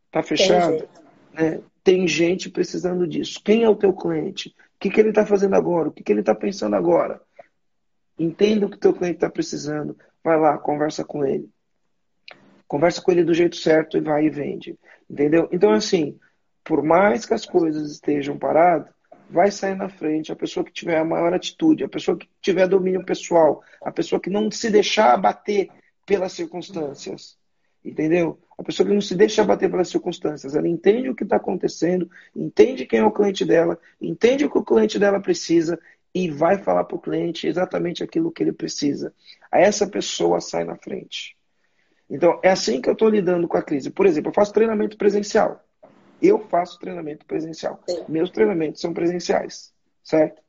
B: Tá fechado? É, tem gente precisando disso. Quem é o teu cliente? O que, que ele está fazendo agora? O que, que ele está pensando agora? Entenda o que teu cliente está precisando. Vai lá, conversa com ele. Conversa com ele do jeito certo e vai e vende. Entendeu? Então, assim, por mais que as coisas estejam paradas, vai sair na frente a pessoa que tiver a maior atitude, a pessoa que tiver domínio pessoal, a pessoa que não se deixar abater pelas circunstâncias. Entendeu? A pessoa que não se deixa bater pelas circunstâncias, ela entende o que está acontecendo, entende quem é o cliente dela, entende o que o cliente dela precisa e vai falar para o cliente exatamente aquilo que ele precisa. Aí essa pessoa sai na frente. Então, é assim que eu estou lidando com a crise. Por exemplo, eu faço treinamento presencial. Eu faço treinamento presencial. Meus treinamentos são presenciais, certo?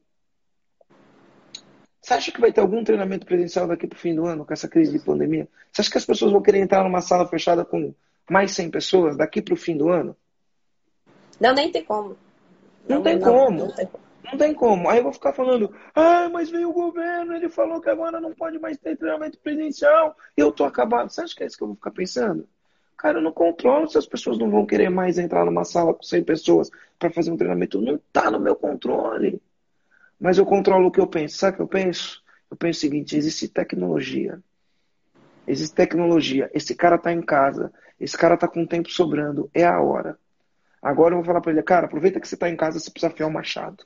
B: Você acha que vai ter algum treinamento presencial daqui para o fim do ano, com essa crise de pandemia? Você acha que as pessoas vão querer entrar numa sala fechada com mais 100 pessoas daqui para o fim do ano?
A: Não, nem tem como.
B: Não, não tem não, como. Não tem como. Não tem como. Aí eu vou ficar falando, ah, mas veio o governo, ele falou que agora não pode mais ter treinamento presencial, eu tô acabado. Você acha que é isso que eu vou ficar pensando? Cara, eu não controlo se as pessoas não vão querer mais entrar numa sala com 100 pessoas para fazer um treinamento. Não tá no meu controle. Mas eu controlo o que eu penso. Sabe o que eu penso? Eu penso o seguinte: existe tecnologia. Existe tecnologia. Esse cara está em casa. Esse cara está com tempo sobrando. É a hora. Agora eu vou falar para ele: cara, aproveita que você está em casa, você precisa afiar o machado.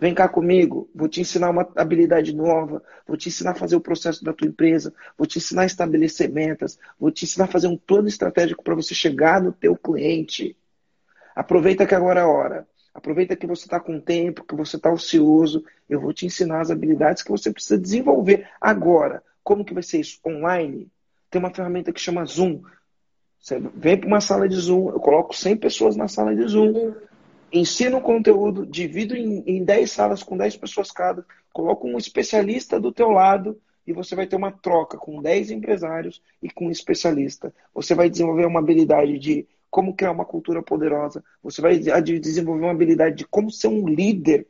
B: Vem cá comigo, vou te ensinar uma habilidade nova, vou te ensinar a fazer o processo da tua empresa, vou te ensinar a estabelecer metas, vou te ensinar a fazer um plano estratégico para você chegar no teu cliente. Aproveita que agora é a hora. Aproveita que você está com tempo, que você está ocioso. Eu vou te ensinar as habilidades que você precisa desenvolver agora. Como que vai ser isso? Online? Tem uma ferramenta que chama Zoom. Você vem para uma sala de Zoom, eu coloco 100 pessoas na sala de Zoom, ensino o conteúdo, divido em, em 10 salas com 10 pessoas cada, coloco um especialista do teu lado e você vai ter uma troca com 10 empresários e com um especialista. Você vai desenvolver uma habilidade de como criar uma cultura poderosa, você vai desenvolver uma habilidade de como ser um líder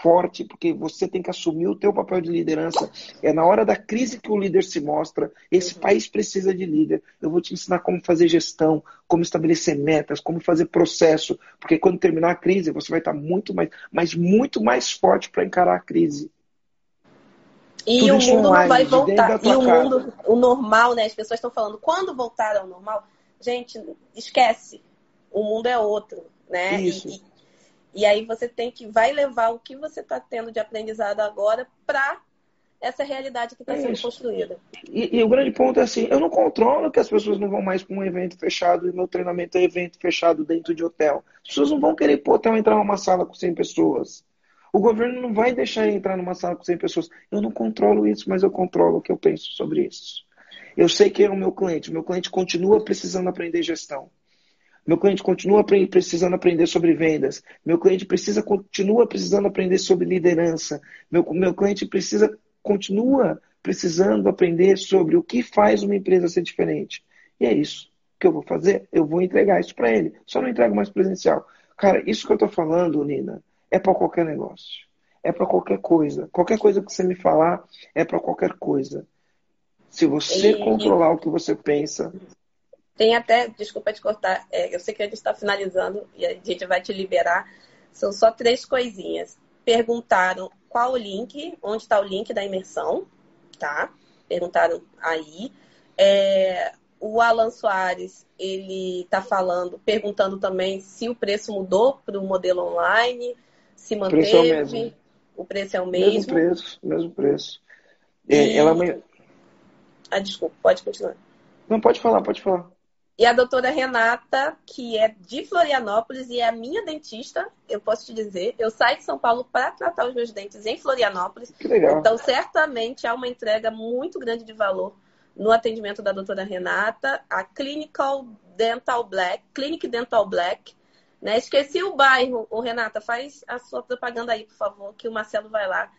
B: forte, porque você tem que assumir o teu papel de liderança. É na hora da crise que o líder se mostra. Esse país precisa de líder. Eu vou te ensinar como fazer gestão, como estabelecer metas, como fazer processo, porque quando terminar a crise, você vai estar muito mais, mas muito mais forte para encarar a crise.
A: E Tudo o mundo online, não vai voltar. E o mundo, o normal, né? As pessoas estão falando, quando voltar ao normal, gente, esquece. O mundo é outro, né?
B: Isso.
A: E, e aí você tem que vai levar o que você está tendo de aprendizado agora para essa realidade que está é sendo isso. construída.
B: E, e, o grande ponto é assim, eu não controlo que as pessoas não vão mais para um evento fechado e meu treinamento é evento fechado dentro de hotel. As pessoas não vão querer para hotel entrar numa sala com 100 pessoas. O governo não vai deixar entrar numa sala com 100 pessoas. Eu não controlo isso, mas eu controlo o que eu penso sobre isso. Eu sei que é o meu cliente. Meu cliente continua precisando aprender gestão. Meu cliente continua precisando aprender sobre vendas. Meu cliente precisa continua precisando aprender sobre liderança. Meu, meu cliente precisa continua precisando aprender sobre o que faz uma empresa ser diferente. E é isso que eu vou fazer. Eu vou entregar isso para ele. Só não entrego mais presencial. Cara, isso que eu estou falando, Nina, é para qualquer negócio. É para qualquer coisa. Qualquer coisa que você me falar é para qualquer coisa. Se você e, controlar o que você pensa,
A: tem até, desculpa te cortar, é, eu sei que a gente está finalizando e a gente vai te liberar. São só três coisinhas. Perguntaram qual o link, onde está o link da imersão, tá? Perguntaram aí. É, o Alan Soares, ele está falando, perguntando também se o preço mudou para o modelo online, se manteve. O preço é o mesmo. O preço é o mesmo.
B: Mesmo preço, mesmo preço. É, e... Ela...
A: Ah, desculpa, pode continuar.
B: Não, pode falar, pode falar.
A: E a doutora Renata, que é de Florianópolis e é a minha dentista, eu posso te dizer, eu saio de São Paulo para tratar os meus dentes em Florianópolis.
B: Que legal.
A: Então, certamente há uma entrega muito grande de valor no atendimento da doutora Renata, a Clinical Dental Black, Clinic Dental Black. Né? Esqueci o bairro. Ô, Renata, faz a sua propaganda aí, por favor, que o Marcelo vai lá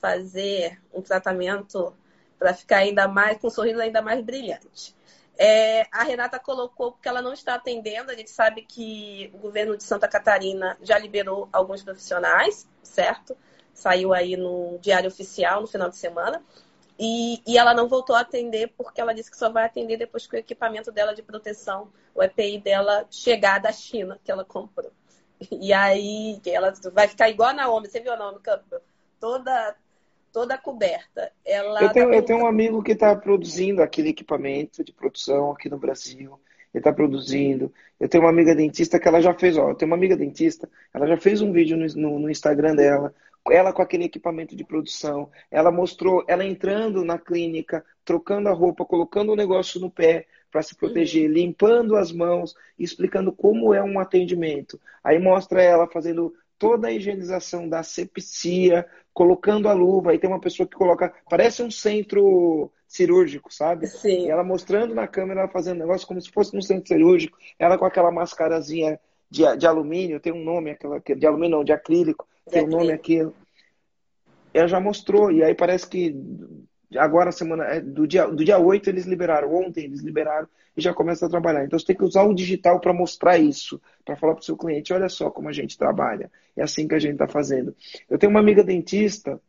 A: fazer um tratamento para ficar ainda mais, com um sorriso ainda mais brilhante. É, a Renata colocou porque ela não está atendendo. A gente sabe que o governo de Santa Catarina já liberou alguns profissionais, certo? Saiu aí no Diário Oficial no final de semana. E, e, ela não voltou a atender porque ela disse que só vai atender depois que o equipamento dela de proteção, o EPI dela, chegar da China, que ela comprou. E aí ela vai ficar igual a Naomi. Você viu a Naomi Campbell? Toda, toda coberta. Ela
B: eu, tenho, eu tenho um amigo que está produzindo aquele equipamento de produção aqui no Brasil. Ele está produzindo. Eu tenho uma amiga dentista que ela já fez, ó, eu tenho uma amiga dentista, ela já fez um vídeo no, no, no Instagram dela, ela com aquele equipamento de produção. Ela mostrou ela entrando na clínica, trocando a roupa, colocando o negócio no pé para se proteger, uhum. limpando as mãos, explicando como é um atendimento. Aí mostra ela fazendo toda a higienização da sepsia, colocando a luva, aí tem uma pessoa que coloca, parece um centro cirúrgico, sabe?
A: Sim.
B: E ela mostrando na câmera, ela fazendo negócio como se fosse um centro cirúrgico, ela com aquela mascarazinha de, de alumínio, tem um nome, aquela, de alumínio não, de acrílico, de tem acrílico. um nome aquilo. Ela já mostrou, e aí parece que agora, semana, é, do dia, do dia 8 eles liberaram, ontem eles liberaram e já começa a trabalhar. Então você tem que usar o digital para mostrar isso, para falar para o seu cliente, olha só como a gente trabalha. É assim que a gente está fazendo. Eu tenho uma amiga dentista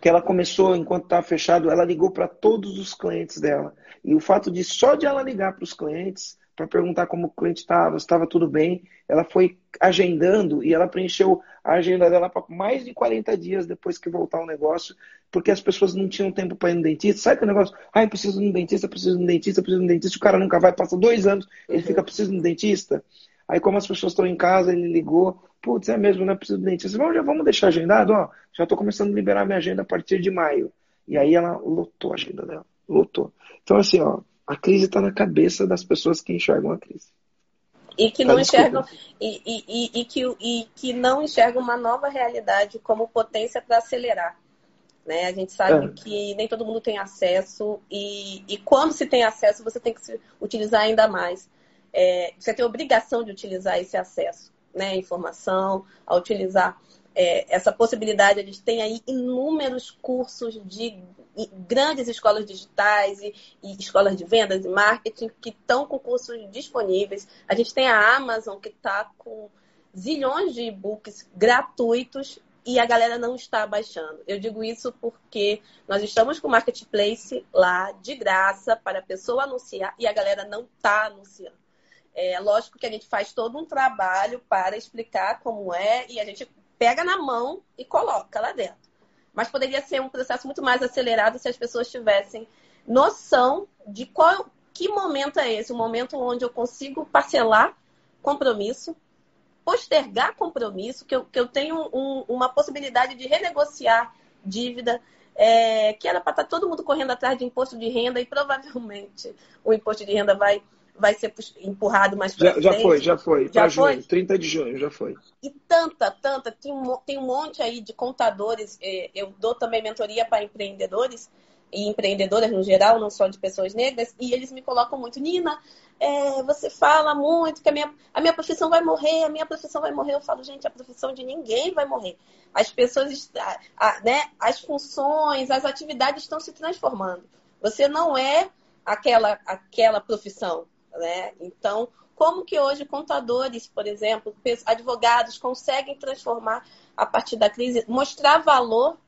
B: que ela começou, enquanto estava fechado, ela ligou para todos os clientes dela. E o fato de só de ela ligar para os clientes, para perguntar como o cliente estava, se estava tudo bem. Ela foi agendando e ela preencheu a agenda dela para mais de 40 dias depois que voltar o negócio, porque as pessoas não tinham tempo para ir no dentista. Sabe que o negócio? Ah, eu preciso de um dentista, preciso de um dentista, preciso de um dentista. O cara nunca vai, passa dois anos, ele uhum. fica preciso de um dentista. Aí, como as pessoas estão em casa, ele ligou. Putz, é mesmo, não é preciso de dentista. Vamos, já vamos deixar agendado? Ó, já estou começando a liberar minha agenda a partir de maio. E aí ela lotou a agenda dela. Lotou. Então, assim, ó, a crise está na cabeça das pessoas que enxergam a crise.
A: E que não enxergam e, e, e, que, e que não enxergam uma nova realidade como potência para acelerar. Né? A gente sabe é. que nem todo mundo tem acesso e, e quando se tem acesso, você tem que utilizar ainda mais. É, você tem a obrigação de utilizar esse acesso, né? Informação, a utilizar é, essa possibilidade. A gente tem aí inúmeros cursos de grandes escolas digitais e, e, escolas de vendas e marketing que estão com cursos disponíveis. A gente tem a Amazon que está com zilhões de e-books gratuitos e a galera não está baixando. Eu digo isso porque nós estamos com o marketplace lá de graça para a pessoa anunciar e a galera não está anunciando. É lógico que a gente faz todo um trabalho para explicar como é e a gente pega na mão e coloca lá dentro. Mas poderia ser um processo muito mais acelerado se as pessoas tivessem noção de qual que momento é esse, o momento onde eu consigo parcelar compromisso, postergar compromisso, que eu, que eu tenho um, uma possibilidade de renegociar dívida, é, que era para estar tá todo mundo correndo atrás de imposto de renda e provavelmente o imposto de renda vai vai ser empurrado mais
B: para frente. Já foi, já foi. Já foi? Junho, 30 de junho, já foi.
A: E tanta, tanta. Tem um, tem um monte aí de contadores. É, eu dou também mentoria para empreendedores e empreendedoras no geral, não só de pessoas negras, e eles me colocam muito, Nina, é, você fala muito que a minha, a minha profissão vai morrer, a minha profissão vai morrer. Eu falo, gente, a profissão de ninguém vai morrer. As pessoas, a, a, né, as funções, as atividades estão se transformando. Você não é aquela, aquela profissão. Né? Então, como que hoje contadores, por exemplo, advogados conseguem transformar a partir da crise, mostrar valor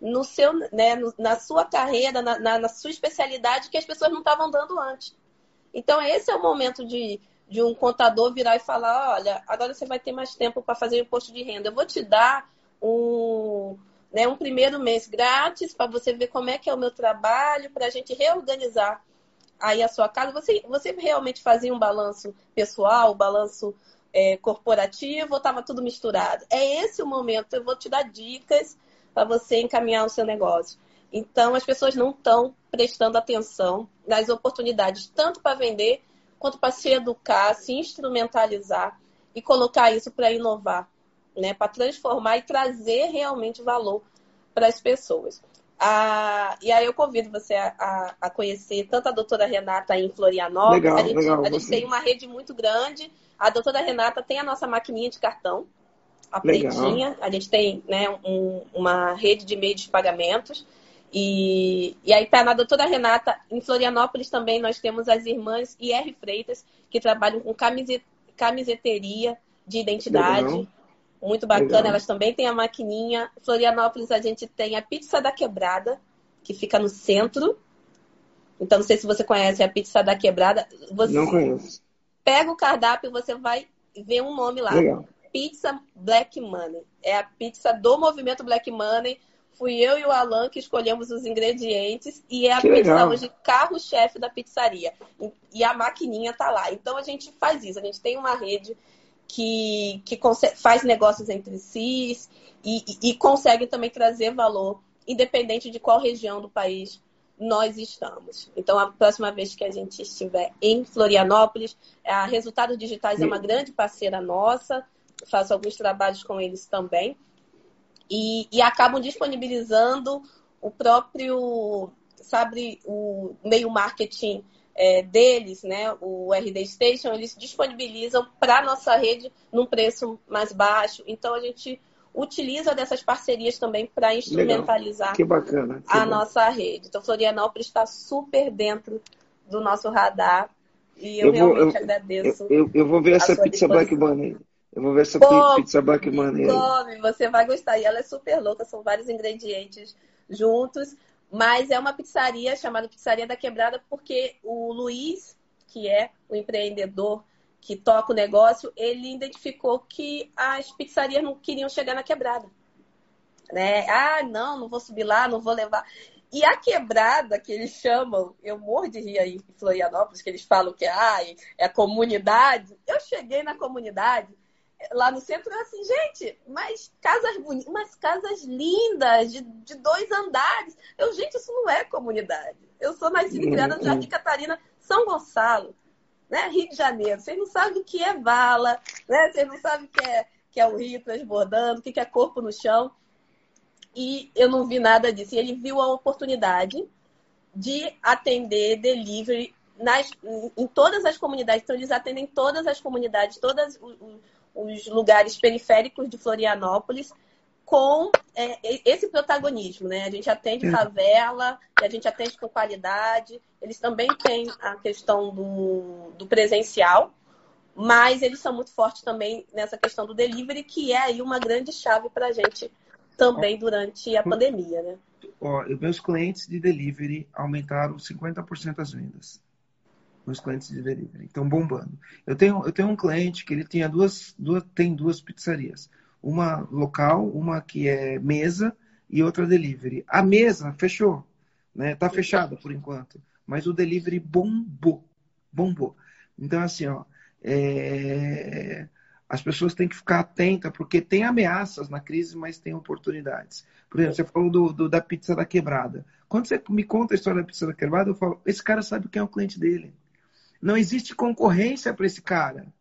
A: no seu, né, na sua carreira, na, na, na sua especialidade que as pessoas não estavam dando antes. Então, esse é o momento de, de um contador virar e falar: olha, agora você vai ter mais tempo para fazer imposto de renda. Eu vou te dar um, né, um primeiro mês grátis para você ver como é que é o meu trabalho, para a gente reorganizar aí a sua casa, você, você realmente fazia um balanço pessoal, um balanço é, corporativo, estava tudo misturado? É esse o momento, eu vou te dar dicas para você encaminhar o seu negócio. Então, as pessoas não estão prestando atenção nas oportunidades, tanto para vender, quanto para se educar, se instrumentalizar e colocar isso para inovar, né? para transformar e trazer realmente valor para as pessoas. Ah, e aí eu convido você a, a, a, conhecer tanto a doutora Renata em Florianópolis.
B: Legal,
A: a gente,
B: legal,
A: a gente tem uma rede muito grande. A doutora Renata tem a nossa maquininha de cartão, a legal. pretinha. A gente tem né, um, uma rede de meios de pagamentos. E, e aí tá na doutora Renata, em Florianópolis também nós temos as irmãs IR Freitas, que trabalham com camiset, camiseteria de identidade. Legal muito bacana. Legal. Elas também têm a maquininha. Florianópolis a gente tem a pizza da quebrada, que fica no centro. Então, não sei se você conhece a pizza da quebrada. Você
B: não conheço.
A: Pega o cardápio e você vai ver um nome lá.
B: Legal.
A: Pizza Black Money. É a pizza do movimento Black Money. Fui eu e o Alan que escolhemos os ingredientes e é a
B: que
A: pizza
B: legal.
A: hoje carro-chefe da pizzaria. E a maquininha tá lá. Então a gente faz isso. A gente tem uma rede que, que faz negócios entre si e, e, e consegue também trazer valor, independente de qual região do país nós estamos. Então, a próxima vez que a gente estiver em Florianópolis, a Resultados Digitais é uma grande parceira nossa, faço alguns trabalhos com eles também, e, e acabam disponibilizando o próprio, sabe, o meio marketing é, deles, né, o RD Station, eles disponibilizam para a nossa rede num preço mais baixo. Então, a gente utiliza dessas parcerias também para instrumentalizar
B: bacana,
A: a bom. nossa rede. Então, Florianópolis está super dentro do nosso radar e eu, eu realmente vou, eu, agradeço.
B: Eu, eu, vou ver essa pizza Black Money. Eu vou ver essa Pô, pizza Black Money.
A: Come, você vai gostar. E ela é super louca, são vários ingredientes juntos. Mas é uma pizzaria chamada Pizzaria da Quebrada porque o Luiz, que é o empreendedor que toca o negócio, ele identificou que as pizzarias não queriam chegar na quebrada. Né? Ah, não, não vou subir lá, não vou levar. E a quebrada que eles chamam, eu morro de rir aí em Florianópolis, que eles falam que ah, é comunidade. Eu cheguei na comunidade, lá no centro, assim, gente, mas casas bonitas, casas lindas, de, de dois andares. Eu, gente, isso não é comunidade. Eu sou nascida e criada no Jardim Catarina, São Gonçalo, né? Rio de Janeiro. Vocês não sabem o que é vala, né? Vocês não sabem o que é, que é o rio transbordando, o que é corpo no chão. E eu não vi nada disso. E ele viu a oportunidade de atender delivery nas, em todas as comunidades. Então, eles atendem todas as comunidades, todas os lugares periféricos de Florianópolis com é, esse protagonismo, né? A gente atende favela, a gente atende com qualidade. Eles também têm a questão do, do presencial, mas eles são muito fortes também nessa questão do delivery, que é aí uma grande chave para a gente também durante a pandemia, né?
B: Ó, meus clientes de delivery aumentaram 50% as vendas. Meus clientes de delivery estão bombando. Eu tenho, eu tenho um cliente que ele tinha duas, duas, tem duas pizzarias. Uma local, uma que é mesa e outra delivery. A mesa fechou, né? Tá fechada por enquanto. Mas o delivery bombou. Bombou. Então, assim, ó, é... as pessoas têm que ficar atentas, porque tem ameaças na crise, mas tem oportunidades. Por exemplo, você falou do, do, da pizza da quebrada. Quando você me conta a história da pizza da quebrada, eu falo, esse cara sabe quem é o cliente dele. Não existe concorrência para esse cara.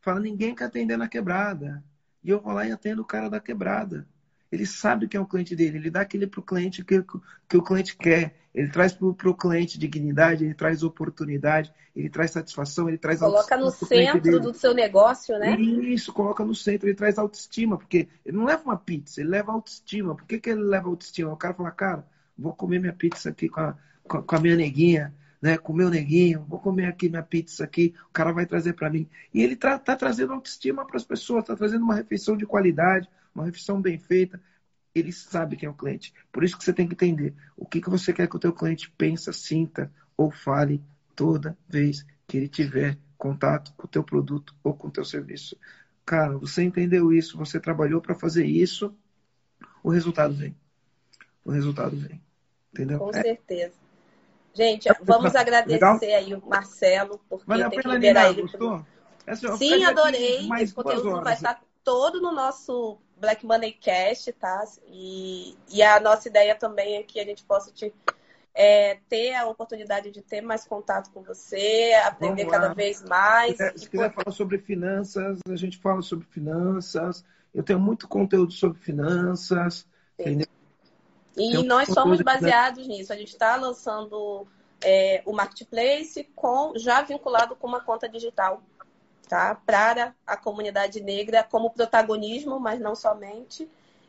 B: Fala, ninguém quer atender na quebrada. E eu vou lá e atendo o cara da quebrada. Ele sabe quem é o cliente dele, ele dá aquele para o cliente que, que o cliente quer. Ele traz para o cliente dignidade, ele traz oportunidade, ele traz satisfação, ele traz
A: Coloca no centro do seu negócio, né?
B: Isso, coloca no centro, ele traz autoestima, porque ele não leva uma pizza, ele leva autoestima. Por que, que ele leva autoestima? O cara fala, cara, vou comer minha pizza aqui com a, com a minha neguinha, né, com o meu neguinho, vou comer aqui minha pizza aqui, o cara vai trazer para mim. E ele está tá trazendo autoestima para as pessoas, está trazendo uma refeição de qualidade, uma refeição bem feita. Ele sabe quem é o cliente. Por isso que você tem que entender o que, que você quer que o teu cliente pensa, sinta ou fale toda vez que ele tiver contato com o teu produto ou com o teu serviço. Cara, você entendeu isso, você trabalhou para fazer isso, o resultado vem. O resultado vem. Entendeu?
A: Com é. Gente, vamos agradecer Legal? aí o Marcelo, porque vale tem que liberar ele. Gostou? Sim, adorei. Esse conteúdo vai estar todo no nosso Black Money Cast, tá? E, e a nossa ideia também é que a gente possa te, é, ter a oportunidade de ter mais contato com você, aprender cada vez mais.
B: Se, quiser, se quiser falar sobre finanças, a gente fala sobre finanças. Eu tenho muito conteúdo sobre finanças. Entendeu?
A: E nós somos baseados nisso. A gente está lançando é, o marketplace com já vinculado com uma conta digital tá? para a comunidade negra como protagonismo, mas não somente.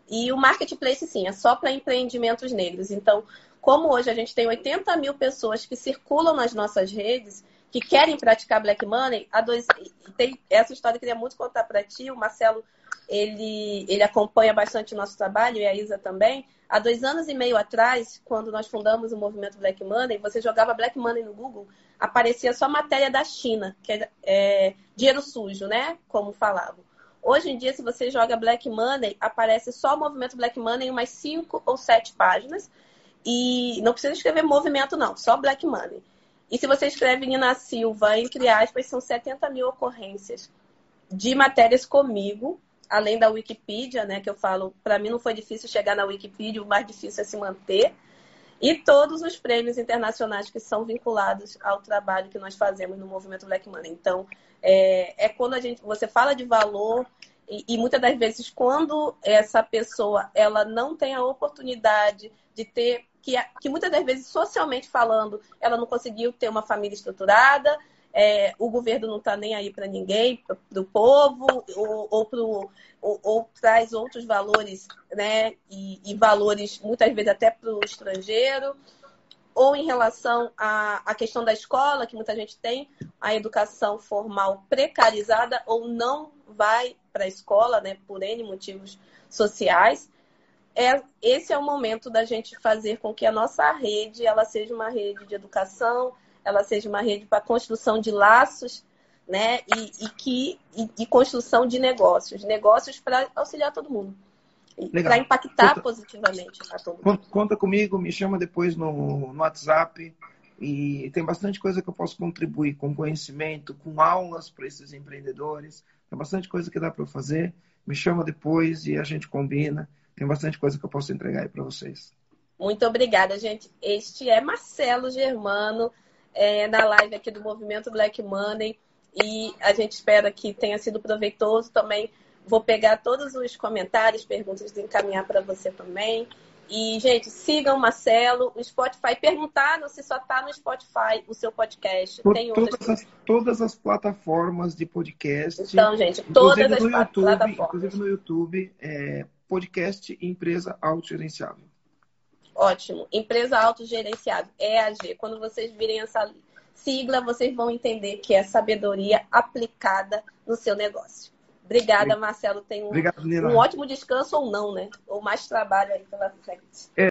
A: E o marketplace, sim, é só para empreendimentos negros. Então, como hoje a gente tem 80 mil pessoas que circulam nas nossas redes, que querem praticar Black Money, a dois... tem essa história que eu queria muito contar para ti. O Marcelo, ele, ele acompanha bastante o nosso trabalho, e a Isa também. Há dois anos e meio atrás, quando nós fundamos o movimento Black Money, você jogava Black Money no Google, aparecia só matéria da China, que é, é dinheiro sujo, né? Como falavam. Hoje em dia, se você joga Black Money, aparece só o movimento Black Money em umas cinco ou sete páginas. E não precisa escrever movimento, não, só Black Money. E se você escreve Nina Silva, entre aspas, são 70 mil ocorrências de matérias comigo, além da Wikipedia, né? Que eu falo, para mim não foi difícil chegar na Wikipedia, o mais difícil é se manter e todos os prêmios internacionais que são vinculados ao trabalho que nós fazemos no movimento Black Money. Então, é, é quando a gente, você fala de valor e, e, muitas das vezes quando essa pessoa ela não tem a oportunidade de ter que, que muitas das vezes socialmente falando ela não conseguiu ter uma família estruturada é, o governo não está nem aí para ninguém, para o povo, ou, ou, pro, ou, ou, traz outros valores, né? E, e valores, muitas vezes, até para o estrangeiro, ou em relação à, à questão da escola, que muita gente tem a educação formal precarizada ou não vai para a escola, né? Por N motivos sociais. É, esse é o momento da gente fazer com que a nossa rede ela seja uma rede de educação, ela seja uma rede para construção de laços, né? E, e que e, e, construção de negócios, negócios para auxiliar todo mundo, para impactar conta, positivamente a todo
B: mundo. Conta comigo, me chama depois no, no WhatsApp e tem bastante coisa que eu posso contribuir com conhecimento, com aulas para esses empreendedores. Tem bastante coisa que dá para fazer. Me chama depois e a gente combina. Tem bastante coisa que eu posso entregar aí para vocês.
A: Muito obrigada, gente. Este é Marcelo Germano é, na live aqui do Movimento Black Money e a gente espera que tenha sido proveitoso também. Vou pegar todos os comentários, perguntas encaminhar para você também. E, gente, sigam o Marcelo, o Spotify. Perguntaram se só está no Spotify o seu podcast.
B: Tem todas, outras... as, todas as plataformas de podcast.
A: Então, gente, todas as
B: YouTube,
A: plataformas.
B: Inclusive no YouTube, é, podcast Empresa Autogerenciável.
A: Ótimo. Empresa autogerenciável, EAG. Quando vocês virem essa sigla, vocês vão entender que é sabedoria aplicada no seu negócio. Obrigada, Marcelo. Tenha um,
B: Obrigado,
A: um ótimo descanso ou não, né? Ou mais trabalho aí pela frente.
B: É.